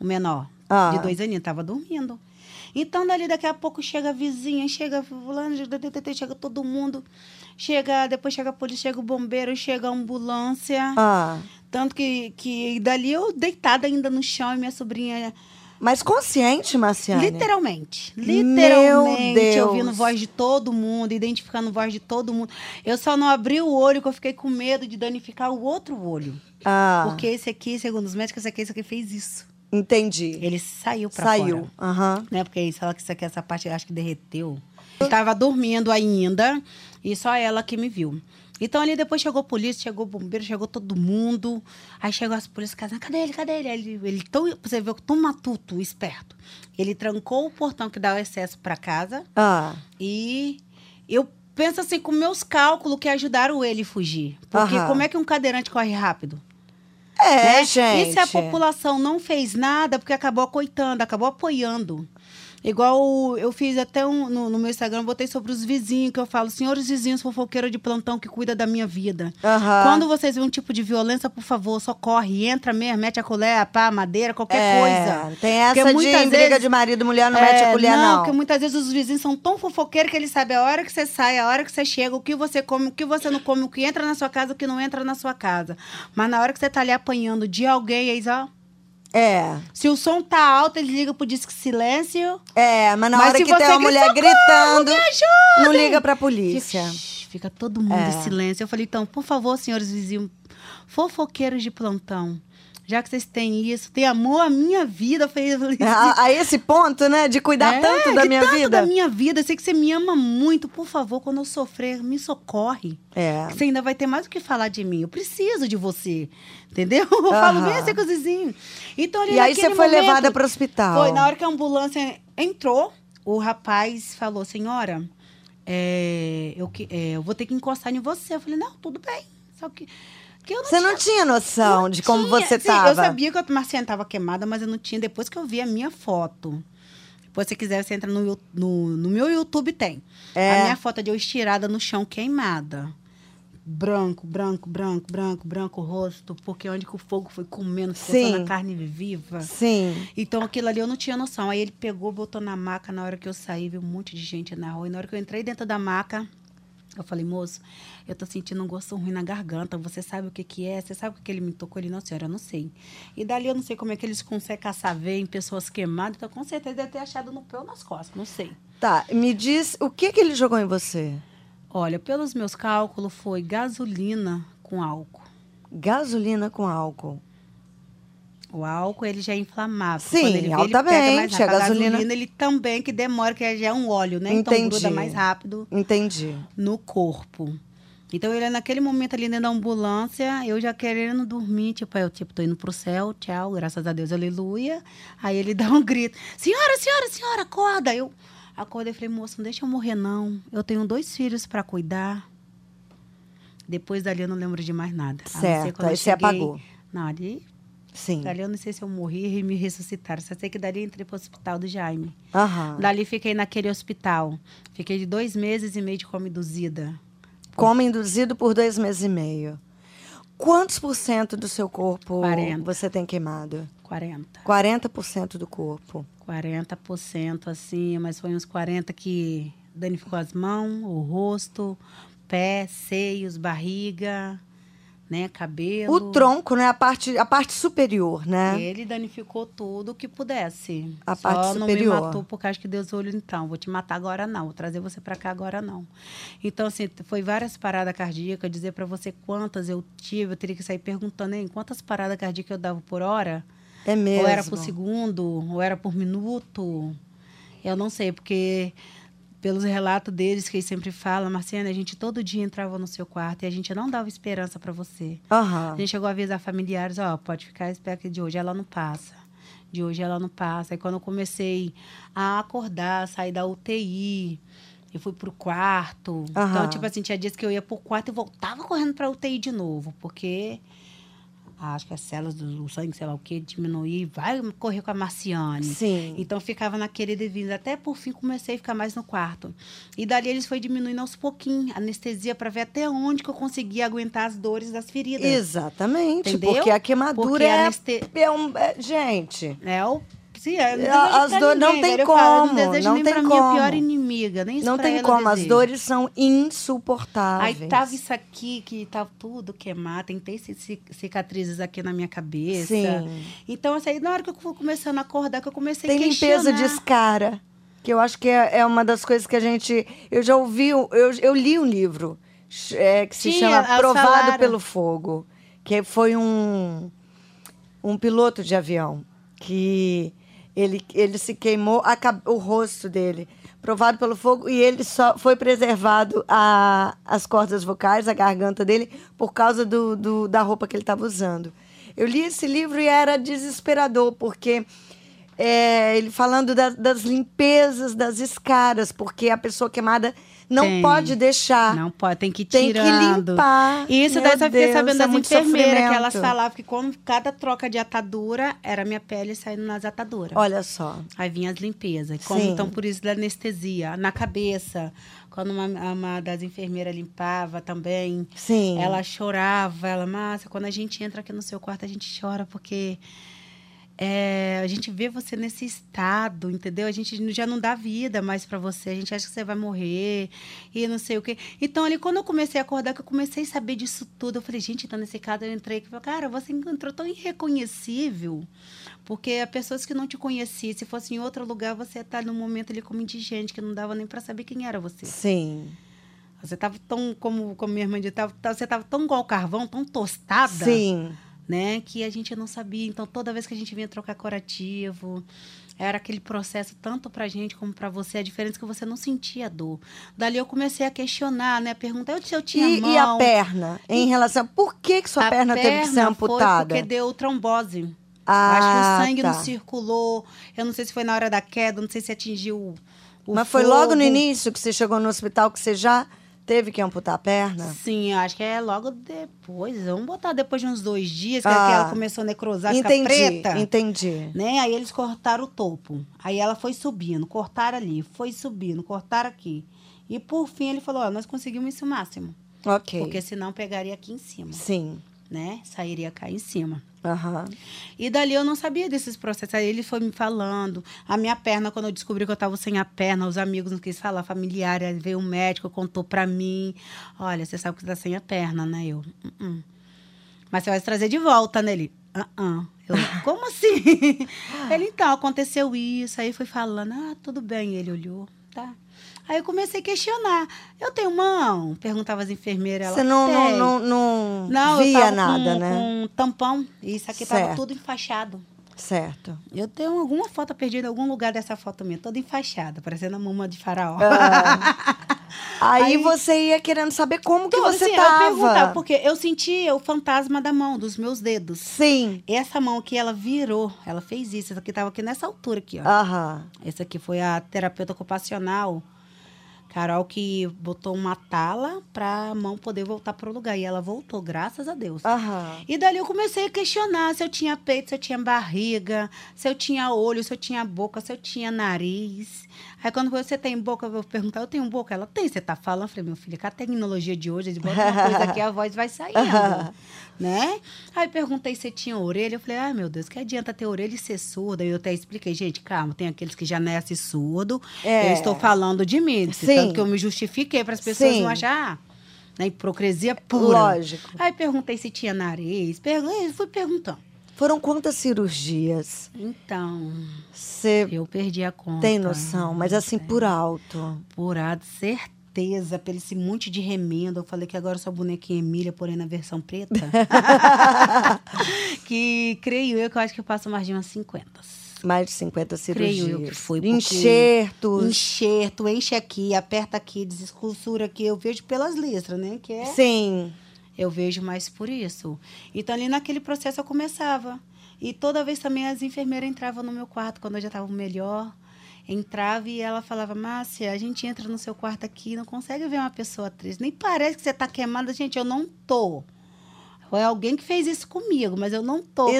O menor, Ah. de dois aninhos, tava dormindo. Então, dali, daqui a pouco, chega a vizinha, chega fulano, chega todo mundo. Chega, depois chega a polícia, chega o bombeiro, chega a ambulância. Ah. Tanto que, que dali eu deitada ainda no chão e minha sobrinha... Mas consciente, Marciane? Literalmente. Meu Literalmente. Deus. Ouvindo voz de todo mundo, identificando voz de todo mundo. Eu só não abri o olho que eu fiquei com medo de danificar o outro olho. Ah, Porque esse aqui, segundo os médicos, esse aqui, esse aqui fez isso. Entendi. Ele saiu pra Saiu. fora. Aham. Né? Porque isso, ela, isso aqui, essa parte, acho que derreteu. Eu tava dormindo ainda e só ela que me viu. Então ali depois chegou a polícia, chegou o bombeiro, chegou todo mundo. Aí chegou as polícias casando, cadê ele, cadê ele? Ele, ele tão, você vê, tão matuto, esperto. Ele trancou o portão que dá o acesso pra casa Ah, e eu penso assim, com meus cálculos que ajudaram ele a fugir. Porque Aham. como é que um cadeirante corre rápido? É, né? gente. E se a população não fez nada, porque acabou acoitando, acabou apoiando. Igual eu fiz até um, no, no meu Instagram, botei sobre os vizinhos, que eu falo, senhores vizinhos fofoqueiros de plantão que cuida da minha vida. Aham. Quando vocês veem um tipo de violência, por favor, socorre, entra mesmo, mete a colher, a pá, a madeira, qualquer É, coisa. Tem essa Porque de muitas briga vezes- de marido e mulher, não É, mete a colher, não. porque muitas vezes os vizinhos são tão fofoqueiros que eles sabem a hora que você sai, a hora que você chega, o que você come, o que você não come, o que entra na sua casa, o que não entra na sua casa. Mas na hora que você tá ali apanhando de alguém, eles, ó. É. Se o som tá alto, eles ligam pro disque silêncio. É, mas na Mas hora que tem uma mulher gritando, não liga pra polícia. Fica, fica todo mundo É. em silêncio. Eu falei, então, por favor, senhores vizinhos, fofoqueiros de plantão, já que vocês têm isso, tem amor à minha vida. Falei A, a esse ponto, né? De cuidar é, tanto da de minha tanto vida. da minha vida. Eu sei que você me ama muito. Por favor, quando eu sofrer, me socorre. É. Você ainda vai ter mais o que falar de mim. Eu preciso de você. Entendeu? Eu falo, Aham. vem ser cozizinho. Então, ali E aí você foi momento, levada pro hospital. Foi, na hora que a ambulância entrou, o rapaz falou, senhora, é, eu, é, eu vou ter que encostar em você. Eu falei, não, tudo bem. Só que, não Você tinha não tinha noção de como tinha. você Sim, tava. Eu sabia que a Marciana estava queimada, mas eu não tinha. Depois que eu vi a minha foto. Depois, se quiser, você entra no, no, no meu YouTube, tem. É. A minha foto de eu estirada no chão, queimada. Branco, branco, branco, branco, branco rosto. Porque onde que o fogo foi comendo, ficou Sim. na carne viva. Sim. Então, aquilo ali eu não tinha noção. Aí ele pegou, botou na maca. Na hora que eu saí, viu um monte de gente na rua. E na hora que eu entrei dentro da maca, eu falei, moço, eu tô sentindo um gosto ruim na garganta. Você sabe o que que é? Você sabe o que ele me tocou? Ele, não, senhora, eu não sei. E dali eu não sei como é que eles conseguem caçar veia em pessoas queimadas. Então, com certeza, deve ter achado no pé ou nas costas. Não sei. Tá, me diz o que que ele jogou em você? Olha, pelos meus cálculos, foi gasolina com álcool. Gasolina com álcool. O álcool, ele já é inflamável. Sim, vê, altamente, pega mais rápido. a gasolina- ele também, que demora, que já é um óleo, né? Então Entendi. gruda mais rápido Entendi. no corpo. Então, ele naquele momento ali dentro da ambulância, eu já querendo dormir, tipo, eu tipo, tô indo pro céu, tchau, graças a Deus, aleluia. Aí ele <laughs> dá um grito, senhora, senhora, senhora, acorda. Eu acordei e falei, moço, não deixa eu morrer não. Eu tenho dois filhos para cuidar. Depois dali eu não lembro de mais nada. Certo, aí você cheguei- apagou. Não, ali, Sim. dali eu não sei se eu morri e me ressuscitaram. Só sei que dali entrei pro hospital do Jaime. Aham. Dali fiquei naquele hospital. Fiquei de dois meses e meio de coma induzida. Coma induzido por dois meses e meio. Quantos por cento do seu corpo 40. você tem queimado? 40. 40% do corpo. 40% assim, mas foi uns 40 que danificou as mãos, o rosto, pé, seios, barriga. Né? Cabelo. O tronco, né? A parte, a parte superior, né? Ele danificou tudo o que pudesse. A Só parte não superior. me matou por causa que Deus olhou, então. Vou te matar agora não. Vou trazer você pra cá agora não. Então, assim, foi várias paradas cardíacas. Dizer pra você quantas eu tive, eu teria que sair perguntando, hein? Quantas paradas cardíacas eu dava por hora? É mesmo. Ou era por segundo? Ou era por minuto? Eu não sei, porque pelos relatos deles que eles sempre falam, Marciana, a gente todo dia entrava no seu quarto e a gente não dava esperança pra você. Aham. A gente chegou a avisar familiares, ó, pode ficar esperto que de hoje ela não passa. De hoje ela não passa. Aí quando eu comecei a acordar, sair da UTI, eu fui pro quarto. Aham. Então, tipo assim, tinha dias que eu ia pro quarto e voltava correndo pra UTI de novo, porque acho que as células do sangue, sei lá o que, diminuir, vai correr com a Marciane. Sim. Então ficava naquele ida e vinda. Até por fim comecei a ficar mais no quarto. E dali eles foi diminuindo aos pouquinhos, anestesia para ver até onde que eu conseguia aguentar as dores das feridas. Exatamente. Entendeu? Porque a queimadura Porque é, aneste- é um. é- gente. É o Sim, é, não É, as dores- não tem falo, como, não desejo não nem tem pra minha como. pior inimiga, nem Não tem como. As dores são insuportáveis. Aí tava isso aqui, que tava tudo queimado, tem ci- cicatrizes aqui na minha cabeça. Sim. Então, assim, aí na hora que eu fui começando a acordar, que eu comecei Tem a limpeza de questionar. escara. Que eu acho que é, é uma das coisas que a gente. Eu já ouvi, eu, eu li um livro é, que se Tinha, chama elas Provado falaram. pelo Fogo. Que foi um, um piloto de avião que ele, ele se queimou a o rosto dele. Provado pelo fogo, e ele só foi preservado a, as cordas vocais, a garganta dele, por causa do, do- da roupa que ele estava usando. Eu li esse livro e era desesperador, porque é, ele falando da- das limpezas das escaras, porque a pessoa queimada não Tem. pode deixar. Não pode, tem que ir Tem que limpar. E isso Meu daí eu fiquei sabendo é das muito enfermeiras, que elas falavam que quando cada troca de atadura, era minha pele saindo nas ataduras. Olha só. Aí vinha as limpezas. Como, então, por isso da anestesia. Na cabeça, quando uma, uma das enfermeiras limpava também, Sim. ela chorava. Ela, Márcia, quando a gente entra aqui no seu quarto, a gente chora porque é, a gente vê você nesse estado, entendeu? A gente já não dá vida mais pra você. A gente acha que você vai morrer e não sei o quê. Então, ali, quando eu comecei a acordar, que eu comecei a saber disso tudo, eu falei, gente, então nesse caso eu entrei e falei, cara, você encontrou tão irreconhecível. Porque as pessoas que não te conheciam, se fosse em outro lugar, você tá num momento ali como indigente, que não dava nem pra saber quem era você. Sim. Você tava tão, como, como minha irmã tava- você tava tão igual carvão, tão tostada Sim. Né? Que a gente não sabia. Então, toda vez que a gente vinha trocar curativo, era aquele processo tanto pra gente como pra você, a diferença é que você não sentia dor. Dali eu comecei a questionar, né? Perguntar se eu tinha E, mão. e a perna? Em relação. Por que, que sua A perna, teve que ser perna amputada? Foi porque deu trombose. Ah, Acho que o sangue tá. não circulou. Eu não sei se foi na hora da queda, não sei se atingiu o, Mas foi logo no fogo. início que você chegou no hospital que você já teve que amputar a perna? Sim, acho que é logo depois. Vamos botar depois de uns dois dias, que, Ah. que ela começou a necrosar, entendi, preta. entendi. né? Aí eles cortaram o topo. Aí ela foi subindo, cortaram ali, foi subindo, cortaram aqui. E por fim ele falou: ó, nós conseguimos isso máximo. Ok. Porque senão pegaria aqui em cima, Sim. né? Sairia cá em cima. Aham. E dali eu não sabia desses processos. Aí ele foi me falando. A minha perna, quando eu descobri que eu estava sem a perna, os amigos não quis falar, familiar, aí veio um médico, contou pra mim. Olha, você sabe que você tá sem a perna, né? Eu, "Uh-uh." Mas você vai trazer de volta, né? Ele, "Uh-uh." Eu, <laughs> como assim? <laughs> ele, então, aconteceu isso. Aí foi falando, ah, tudo bem. Ele olhou, tá. Aí eu comecei a questionar. Eu tenho mão? Perguntava as enfermeiras. Você não, não, não, não, via tava nada, com, né? um tampão. E isso aqui Certo. tava tudo enfaixado. Certo. Eu tenho alguma foto perdida em algum lugar dessa foto minha, toda enfaixada, parecendo a mama de faraó. <laughs> Aí, Aí- você ia querendo saber como que Então, você assim, eu perguntava, tava. porque eu sentia o fantasma da mão, dos meus dedos. Sim. Essa mão aqui, ela virou, ela fez isso. Essa aqui tava aqui nessa altura aqui, ó. Aham. Essa aqui foi a terapeuta ocupacional, Carol, que botou uma tala pra mão poder voltar pro lugar. E ela voltou, graças a Deus. Aham. E dali eu comecei a questionar se eu tinha peito, se eu tinha barriga, se eu tinha olho, se eu tinha boca, se eu tinha nariz. Aí quando você tem boca, eu vou perguntar, eu tenho boca? Ela tem, você tá falando? Eu falei, meu filho, com a tecnologia de hoje, eles botam uma coisa aqui, a voz vai saindo, <laughs> né? Aí perguntei se tinha orelha, eu falei, ai meu Deus, que adianta ter orelha e ser surda? Eu até expliquei, gente, calma, tem aqueles que já nascem surdo, É. eu estou falando de mim, Sim. tanto que eu me justifiquei para as pessoas Sim. não acharem, ah, Na hipocrisia pura. Lógico. Aí perguntei se tinha nariz. Pergun fui perguntando. Foram quantas cirurgias? Então, Você eu perdi a conta. tem noção, mas assim, por alto. Purado, certeza, pelo esse monte de remendo. Eu falei que agora sou a bonequinha Emília, porém na versão preta. <laughs> que creio eu que eu acho que eu passo mais de umas 50. Mais de 50 cirurgias. Creio eu que foi, porque- Enxertos. Enxerto, enche aqui, aperta aqui, desescultura aqui. Eu vejo pelas listras, né? Que é Sim. Eu vejo mais por isso. Então, ali naquele processo eu começava. E toda vez também as enfermeiras entravam no meu quarto, quando eu já estava melhor. Entrava e ela falava, Márcia, a gente entra no seu quarto aqui não consegue ver uma pessoa triste. Nem parece que você está queimada. Gente, eu não tô. Foi alguém que fez isso comigo, mas eu não tô. Então,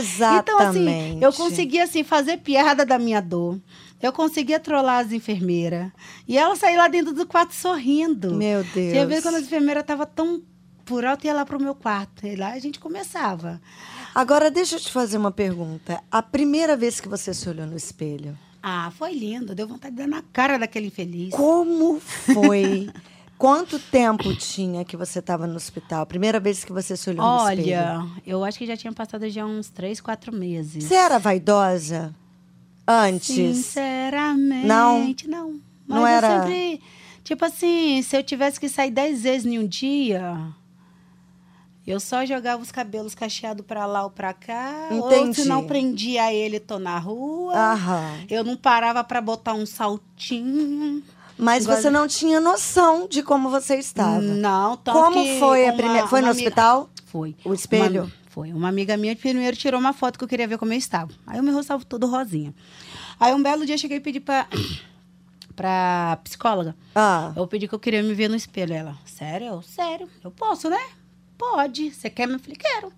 assim, Exatamente. eu conseguia, assim, fazer piada da minha dor. Eu conseguia trollar as enfermeiras. E ela saía lá dentro do quarto sorrindo. Meu Deus. Tinha vezes quando as enfermeiras estavam tão por alto, ia lá pro meu quarto. E lá a gente começava. Agora, deixa eu te fazer uma pergunta. A primeira vez que você se olhou no espelho, Ah, foi lindo. Deu vontade de dar na cara daquele infeliz. como foi? <laughs> Quanto tempo tinha que você estava no hospital? A primeira vez que você se olhou no espelho? Olha, eu acho que já tinha passado já uns três, quatro meses. Você era vaidosa? Antes? Sinceramente, Não? não. Mas Não eu era- sempre. Tipo assim, se eu tivesse que sair dez vezes em um dia. Eu só jogava os cabelos cacheados pra lá ou pra cá. Ou Entendi. se não prendia ele, tô na rua. Aham. Eu não parava pra botar um saltinho. Mas você não tinha noção de como você estava. Não, tanto Como foi a uma- primeira? Foi no amiga- hospital? Foi. O espelho? Uma, foi. Uma amiga minha primeiro tirou uma foto que eu queria ver como eu estava. Aí meu rosto estava todo rosinha. Aí um belo dia eu cheguei e pedi pra, <clears throat> pra psicóloga. Ah, Eu pedi que eu queria me ver no espelho. Ela, sério? Eu, Sério. Eu posso, né? Pode. Você quer? Eu falei, quero.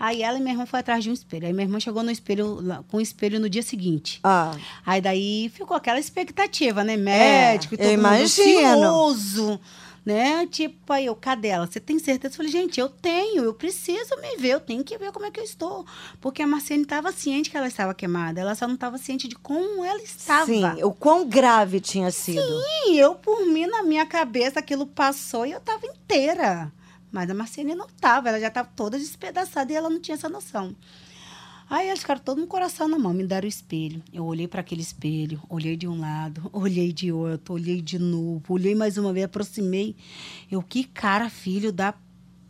Aí ela e minha irmã foi atrás de um espelho. Aí minha irmã chegou no espelho, com o espelho no dia seguinte. ah. Aí daí ficou aquela expectativa, né? Médico, eu todo mundo imagino. ansioso, né? Tipo, aí eu, cadê ela? Você tem certeza? Eu falei, gente, eu tenho, eu preciso me ver, eu tenho que ver como é que eu estou. Porque a Marciane estava ciente que ela estava queimada, ela só não estava ciente de como ela estava. Sim, o quão grave tinha sido. E eu, por mim, na minha cabeça, aquilo passou e eu estava inteira. Mas a Marciane não estava, ela já estava toda despedaçada e ela não tinha essa noção. Aí eles ficaram todo no coração na mão, me deram o espelho. Eu olhei para aquele espelho, olhei de um lado, <laughs> olhei de outro, olhei de novo, olhei mais uma vez, aproximei. Eu, que cara, filho da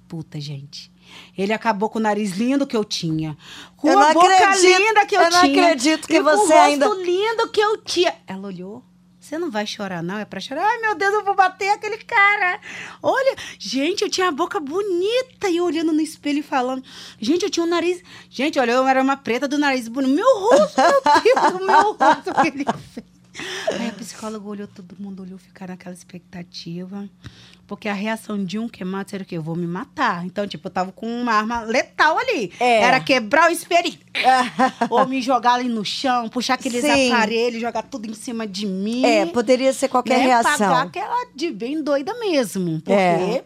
puta, gente. Ele acabou com o nariz lindo que eu tinha. Com Eu não a boca acredito, linda que eu, eu não tinha. acredito que e com você o rosto lindo que eu tinha. Ela olhou. Você não vai chorar, não? É pra chorar? Ai, meu Deus, eu vou bater aquele cara. Olha, gente, eu tinha a boca bonita. E olhando no espelho e falando. Gente, eu tinha um nariz. Gente, olha, eu era uma preta do nariz bonito. Meu rosto, meu Deus, o meu rosto que ele fez. Aí a psicóloga olhou, todo mundo olhou, ficaram naquela expectativa. Porque a reação de um queimado seria o quê? Eu vou me matar. Então, tipo, eu tava com uma arma letal ali. É. Era quebrar o espelho. <laughs> Ou me jogar ali no chão, puxar aqueles Sim. aparelhos, jogar tudo em cima de mim. É, poderia ser qualquer né? reação. Pagar aquela de bem doida mesmo. Porque, É.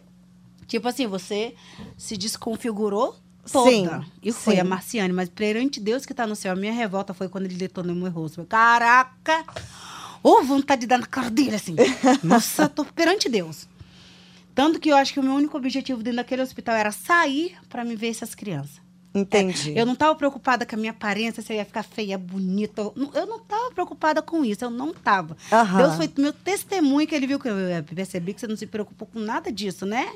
tipo assim, você se desconfigurou toda. Sim, E foi sim. a Marciane. Mas perante Deus que tá no céu, a minha revolta foi quando ele detonou meu rosto. Caraca! Ô, vontade de dar na cara dele, assim. <laughs> Nossa, tô perante Deus. Tanto que eu acho que o meu único objetivo dentro daquele hospital era sair pra me ver essas crianças. Entendi. Eu não estava preocupada com a minha aparência, se eu ia ficar feia, bonita. Eu não- estava preocupada com isso, eu não estava. Aham. Deus foi meu testemunho que ele viu que eu eu percebi que você não se preocupou com nada disso, né?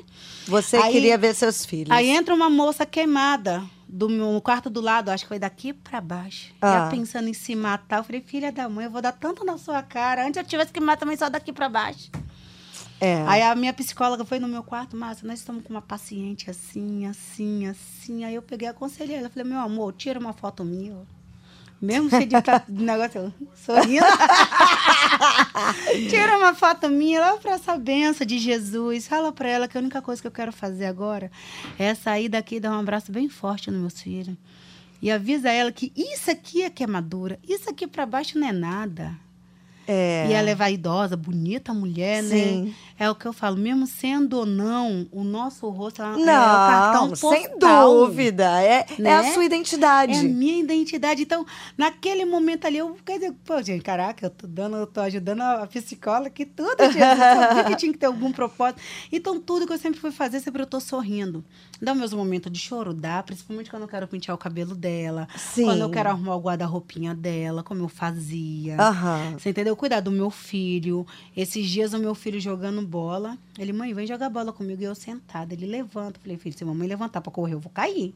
Você Aí- queria ver seus filhos. Aí entra uma moça queimada do meu no quarto do lado, acho que foi daqui pra baixo. Ah. Já pensando em se matar. Eu falei, filha da mãe, eu vou dar tanto na sua cara. Antes eu tivesse que matar também só daqui pra baixo. É. Aí a minha psicóloga foi no meu quarto, Márcia, nós estamos com uma paciente assim, assim, assim. Aí eu peguei e aconselhei ela. Falei, meu amor, tira uma foto minha. Mesmo cheio de negócio, sorrindo. <laughs> tira uma foto minha, lá pra essa benção de Jesus. Fala pra ela que a única coisa que eu quero fazer agora é sair daqui e dar um abraço bem forte nos meus filhos. E avisa ela que isso aqui é queimadura, isso aqui pra baixo não é nada. É. E ela é vaidosa, bonita mulher, Sim. né? É o que eu falo, mesmo sendo ou não, o nosso rosto ela- Não, é o cartão sem postal. dúvida. É, Né? é a sua identidade. É a minha identidade. Então, naquele momento ali, eu quer dizer, pô, gente, caraca, eu tô dando, eu tô ajudando a psicóloga que tudo, gente. Eu sabia que tinha que ter algum propósito. Então, tudo que eu sempre fui fazer, sempre eu tô sorrindo. Dá meus momentos de choro, dá, principalmente quando eu quero pentear o cabelo dela. Sim. Quando eu quero arrumar o guarda-roupinha dela, como eu fazia. Aham. Você entendeu? Cuidar do meu filho. Esses dias o meu filho jogando bola. Ele, mãe, vem jogar bola comigo. E eu sentada. Ele levanta. Falei, filho, se a mamãe levantar pra correr, eu vou cair.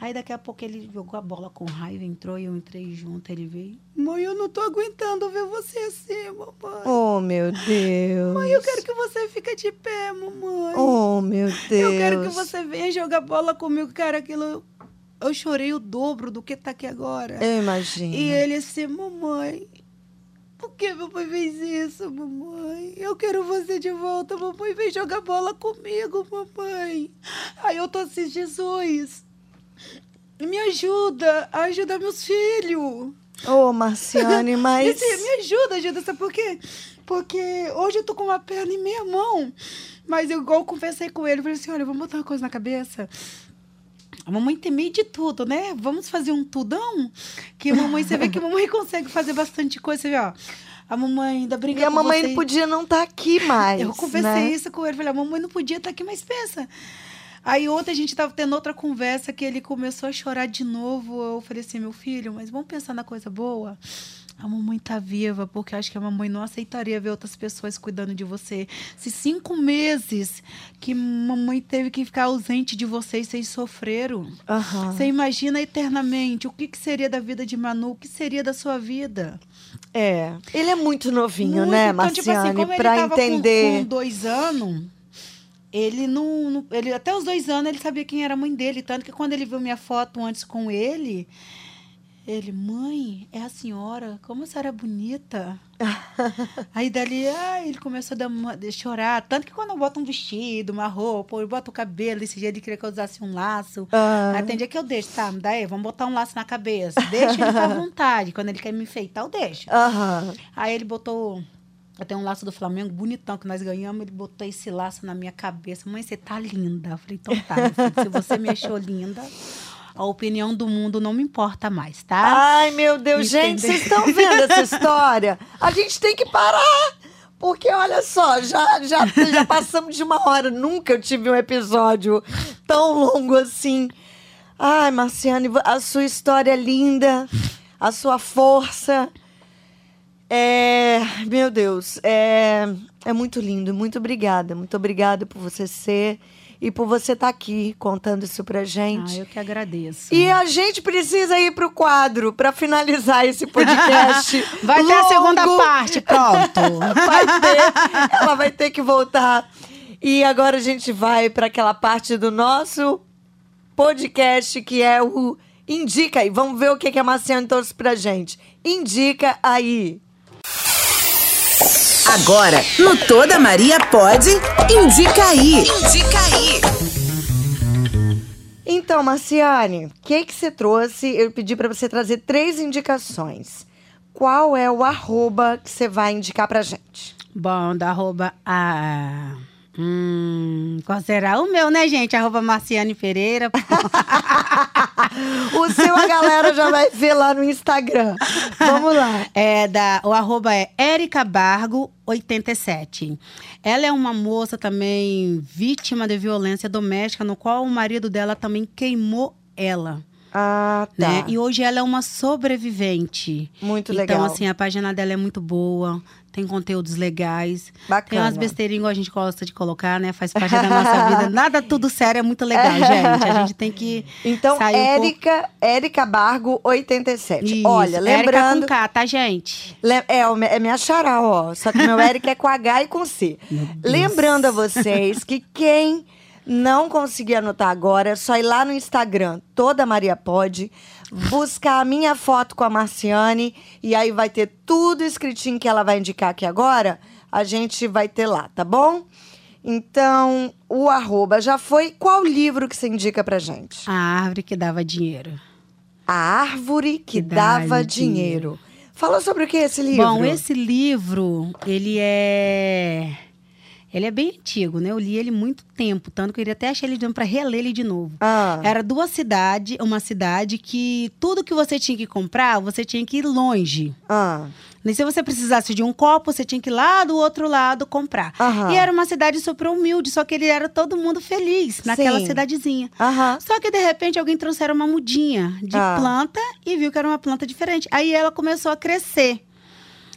Aí daqui a pouco ele jogou a bola com raiva, entrou e eu entrei junto. Ele veio, mãe, eu não tô aguentando ver você assim, mamãe. Oh, meu Deus. Mãe, eu quero que você fique de pé, mamãe. Oh, meu Deus. eu quero que você venha jogar bola comigo. Cara, aquilo... Eu chorei o dobro do que tá aqui agora. Eu imagino. E ele assim, mamãe, que meu pai fez isso, mamãe? Eu quero você de volta, mamãe. Vem jogar bola comigo, mamãe. Aí eu tô assim, Jesus, me ajuda a ajudar meus filhos. Ô, Marciane, <laughs> mas... Me ajuda, ajuda, sabe por quê? Porque hoje eu tô com uma perna em minha mão. Mas eu igual conversei com ele, falei assim, olha, vamos botar uma coisa na cabeça. A mamãe tem meio de tudo, né? Vamos fazer um tudão? Que a mamãe, você vê que a mamãe <laughs> consegue fazer bastante coisa. Você vê, ó. A mamãe ainda brinca E a mamãe não podia não estar aqui mais, Eu conversei né? isso com ele. Falei, a mamãe não podia estar aqui, mas pensa. Aí ontem a gente tava tendo outra conversa que ele começou a chorar de novo. Eu falei assim, meu filho, mas vamos pensar na coisa boa. A mamãe tá viva, porque acho que a mamãe não aceitaria ver outras pessoas cuidando de você. Se cinco meses que mamãe teve que ficar ausente de vocês, vocês sofreram. Aham. Você imagina eternamente o que, que seria da vida de Manu, o que seria da sua vida? É. Ele é muito novinho, Muito. né, Então, Marciane? tipo assim, como pra ele tava com- entender. Com, dois anos, ele não, não- Ele, até os dois anos ele sabia quem era a mãe dele. Tanto que quando ele viu minha foto antes com ele, ele, mãe, é a senhora, como a senhora é bonita. <laughs> Aí dali, ai, ele começou a, uma- a chorar. Tanto que quando eu boto um vestido, uma roupa, ou eu boto o cabelo, esse dia ele queria que eu usasse um laço. Ah. Aí tem dia que eu deixo, tá? Daí, vamos botar um laço na cabeça. Deixa ele à <laughs> vontade. Quando ele quer me enfeitar, eu deixo. Aham. Aí ele botou. Eu tenho um laço do Flamengo bonitão que nós ganhamos. Ele botou esse laço na minha cabeça. Mãe, você tá linda. Eu falei, então tá, filho, se você me achou linda, a opinião do mundo não me importa mais, tá? Ai, meu Deus, gente, Entendeu? vocês estão vendo essa história? A gente tem que parar. Porque, olha só, já, já, já passamos de uma hora. Nunca eu tive um episódio tão longo assim. Ai, Marciane, a sua história é linda, a sua força. É. Meu Deus, é, é muito lindo. Muito obrigada. Muito obrigada por você ser e por você estar aqui contando isso pra gente. Ah, eu que agradeço. E a gente precisa ir pro quadro para finalizar esse podcast. <laughs> Vai ter a segunda longo. parte, pronto. <laughs> Vai ter. Ela vai ter que voltar. E agora a gente vai para aquela parte do nosso podcast que é o Indica aí. Vamos ver o que que a Marciane trouxe pra gente. Indica aí. Agora, no Toda Maria Pode, indica aí. Indica aí. Então, Marciane, o que que você trouxe? Eu pedi para você trazer três indicações. Qual é o arroba que você vai indicar pra gente? Bom, da arroba. Ah, hum, qual será? O meu, né, gente? Arroba Marciane Pereira. <laughs> O seu a galera já vai ver lá no Instagram. Vamos lá. É da, o arroba é Érica Bargo 87. Ela é uma moça também vítima de violência doméstica, no qual o marido dela também queimou ela. Ah, tá. Né? E hoje ela é uma sobrevivente. Muito então, legal. assim, a página dela é muito boa, tem conteúdos legais. Bacana. Tem umas besteirinhas igual a gente gosta de colocar, né? Faz parte da nossa <laughs> vida. Nada tudo sério é muito legal, gente. A gente tem que. Então, um Érica, Érica Bargo, 87. Isso, Olha, Érica lembrando. com K, tá, gente? É, é minha xará, ó. Só que meu Érica é com H e com C. <laughs> Lembrando a vocês que quem não conseguir anotar agora, é só ir lá no Instagram, toda Maria Pode, buscar a minha foto com a Marciane e aí vai ter tudo escritinho que ela vai indicar aqui agora. A gente vai ter lá, tá bom? Então, o arroba já foi. Qual livro que você indica pra gente? A árvore que dava dinheiro. A árvore que, Que dava dá dinheiro. Fala sobre o que é esse livro? Bom, esse livro, ele é. Ele é bem antigo, né? Eu li ele muito tempo, tanto que eu iria até achar ele de para reler ele de novo. Ah. Era duas cidades, uma cidade que tudo que você tinha que comprar, você tinha que ir longe. Ah. E se você precisasse de um copo, você tinha que ir lá do outro lado comprar. Aham. E era uma cidade super humilde, só que ele era todo mundo feliz naquela Sim. cidadezinha. Aham. Só que de repente alguém trouxeram uma mudinha de Ah. planta e viu que era uma planta diferente. Aí ela começou a crescer.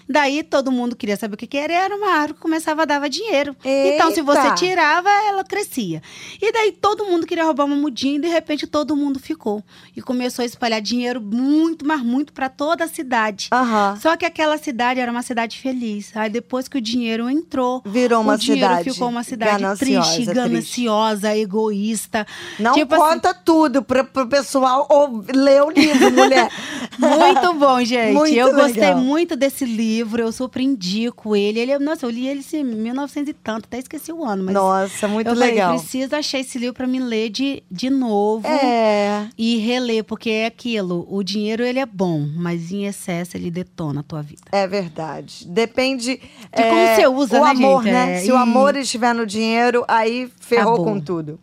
Daí todo mundo queria saber o que, que era, e era uma árvore que começava a dar dinheiro. Então, se você Eita! tirava, ela crescia. E daí todo mundo queria roubar uma mudinha e de repente todo mundo ficou. E começou a espalhar dinheiro muito, mas muito para toda a cidade. Aham. Só que aquela cidade era uma cidade feliz. Aí depois que o dinheiro entrou, Virou uma cidade ficou uma cidade gananciosa, triste, triste. gananciosa, egoísta. Não Tipo assim, conta tudo pra, pro pessoal ou ler o livro, mulher. <laughs> Muito bom, <laughs> gente. Muito eu gostei legal. muito desse livro, eu super indico ele. ele. Nossa, eu li ele em 1900 e tanto, até esqueci o ano, mas Nossa, muito eu legal. falei, preciso achar esse livro para me ler de, de novo. É. E reler, porque é aquilo, o dinheiro ele é bom, mas em excesso ele detona a tua vida. É verdade. Depende De como você usa, o né, amor, gente? né? É, Se o e- amor estiver no dinheiro, aí ferrou Acabou. com tudo.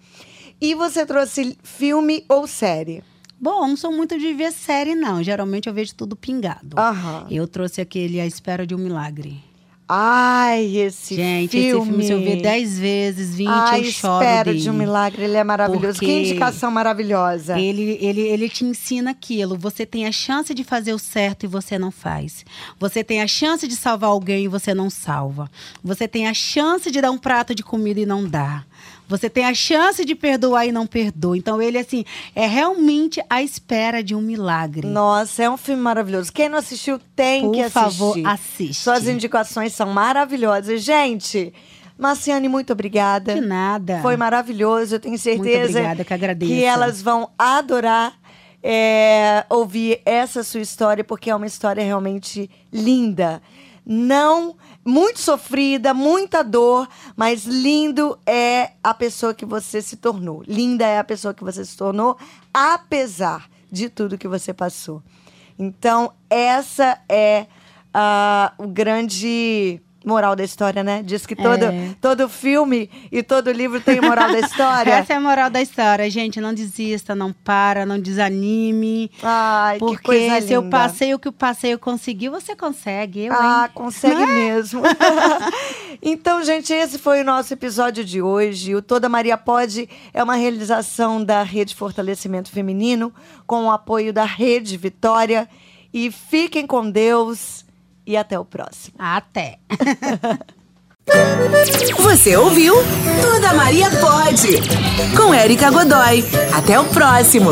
E você trouxe filme ou série? Bom, não sou muito de ver série, não. Geralmente eu vejo tudo pingado. Aham. Eu trouxe aquele A Espera de um Milagre. Ai, esse Gente, filme. esse filme, se eu ver 10 vezes, 20, Ai, eu choro espera dele. de um milagre, ele é maravilhoso. Que Porque indicação maravilhosa. Ele, ele, ele te ensina aquilo. Você tem a chance de fazer o certo e você não faz. Você tem a chance de salvar alguém e você não salva. Você tem a chance de dar um prato de comida e não dá. Você tem a chance de perdoar e não perdoa. Então, ele, assim, é realmente a espera de um milagre. Nossa, é um filme maravilhoso. Quem não assistiu tem Por que assistir. favor, assiste. Suas indicações são maravilhosas. Gente, Marciane, muito obrigada. De nada. Foi maravilhoso. Eu tenho certeza obrigada, que agradeço. que elas vão adorar é, ouvir essa sua história, porque é uma história realmente linda. Não muito sofrida, muita dor, mas lindo é a pessoa que você se tornou. Linda é a pessoa que você se tornou, apesar de tudo que você passou. Então, essa é ah, o grande moral da história, né? Diz que todo, É. todo filme e todo livro tem moral da história. <laughs> Essa é a moral da história, gente. Não desista, não para, não desanime. Ai, que Porque coisa se eu linda. passei o que o passeio consegui, você consegue. Eu, Ah, hein? consegue mesmo. <laughs> então, gente, esse foi o nosso episódio de hoje. O Toda Maria Pode é uma realização da Rede Fortalecimento Feminino, com o apoio da Rede Vitória. E fiquem com Deus e até o próximo. Até. <laughs> Você ouviu? Toda Maria pode. Com Érica Godoy. Até o próximo.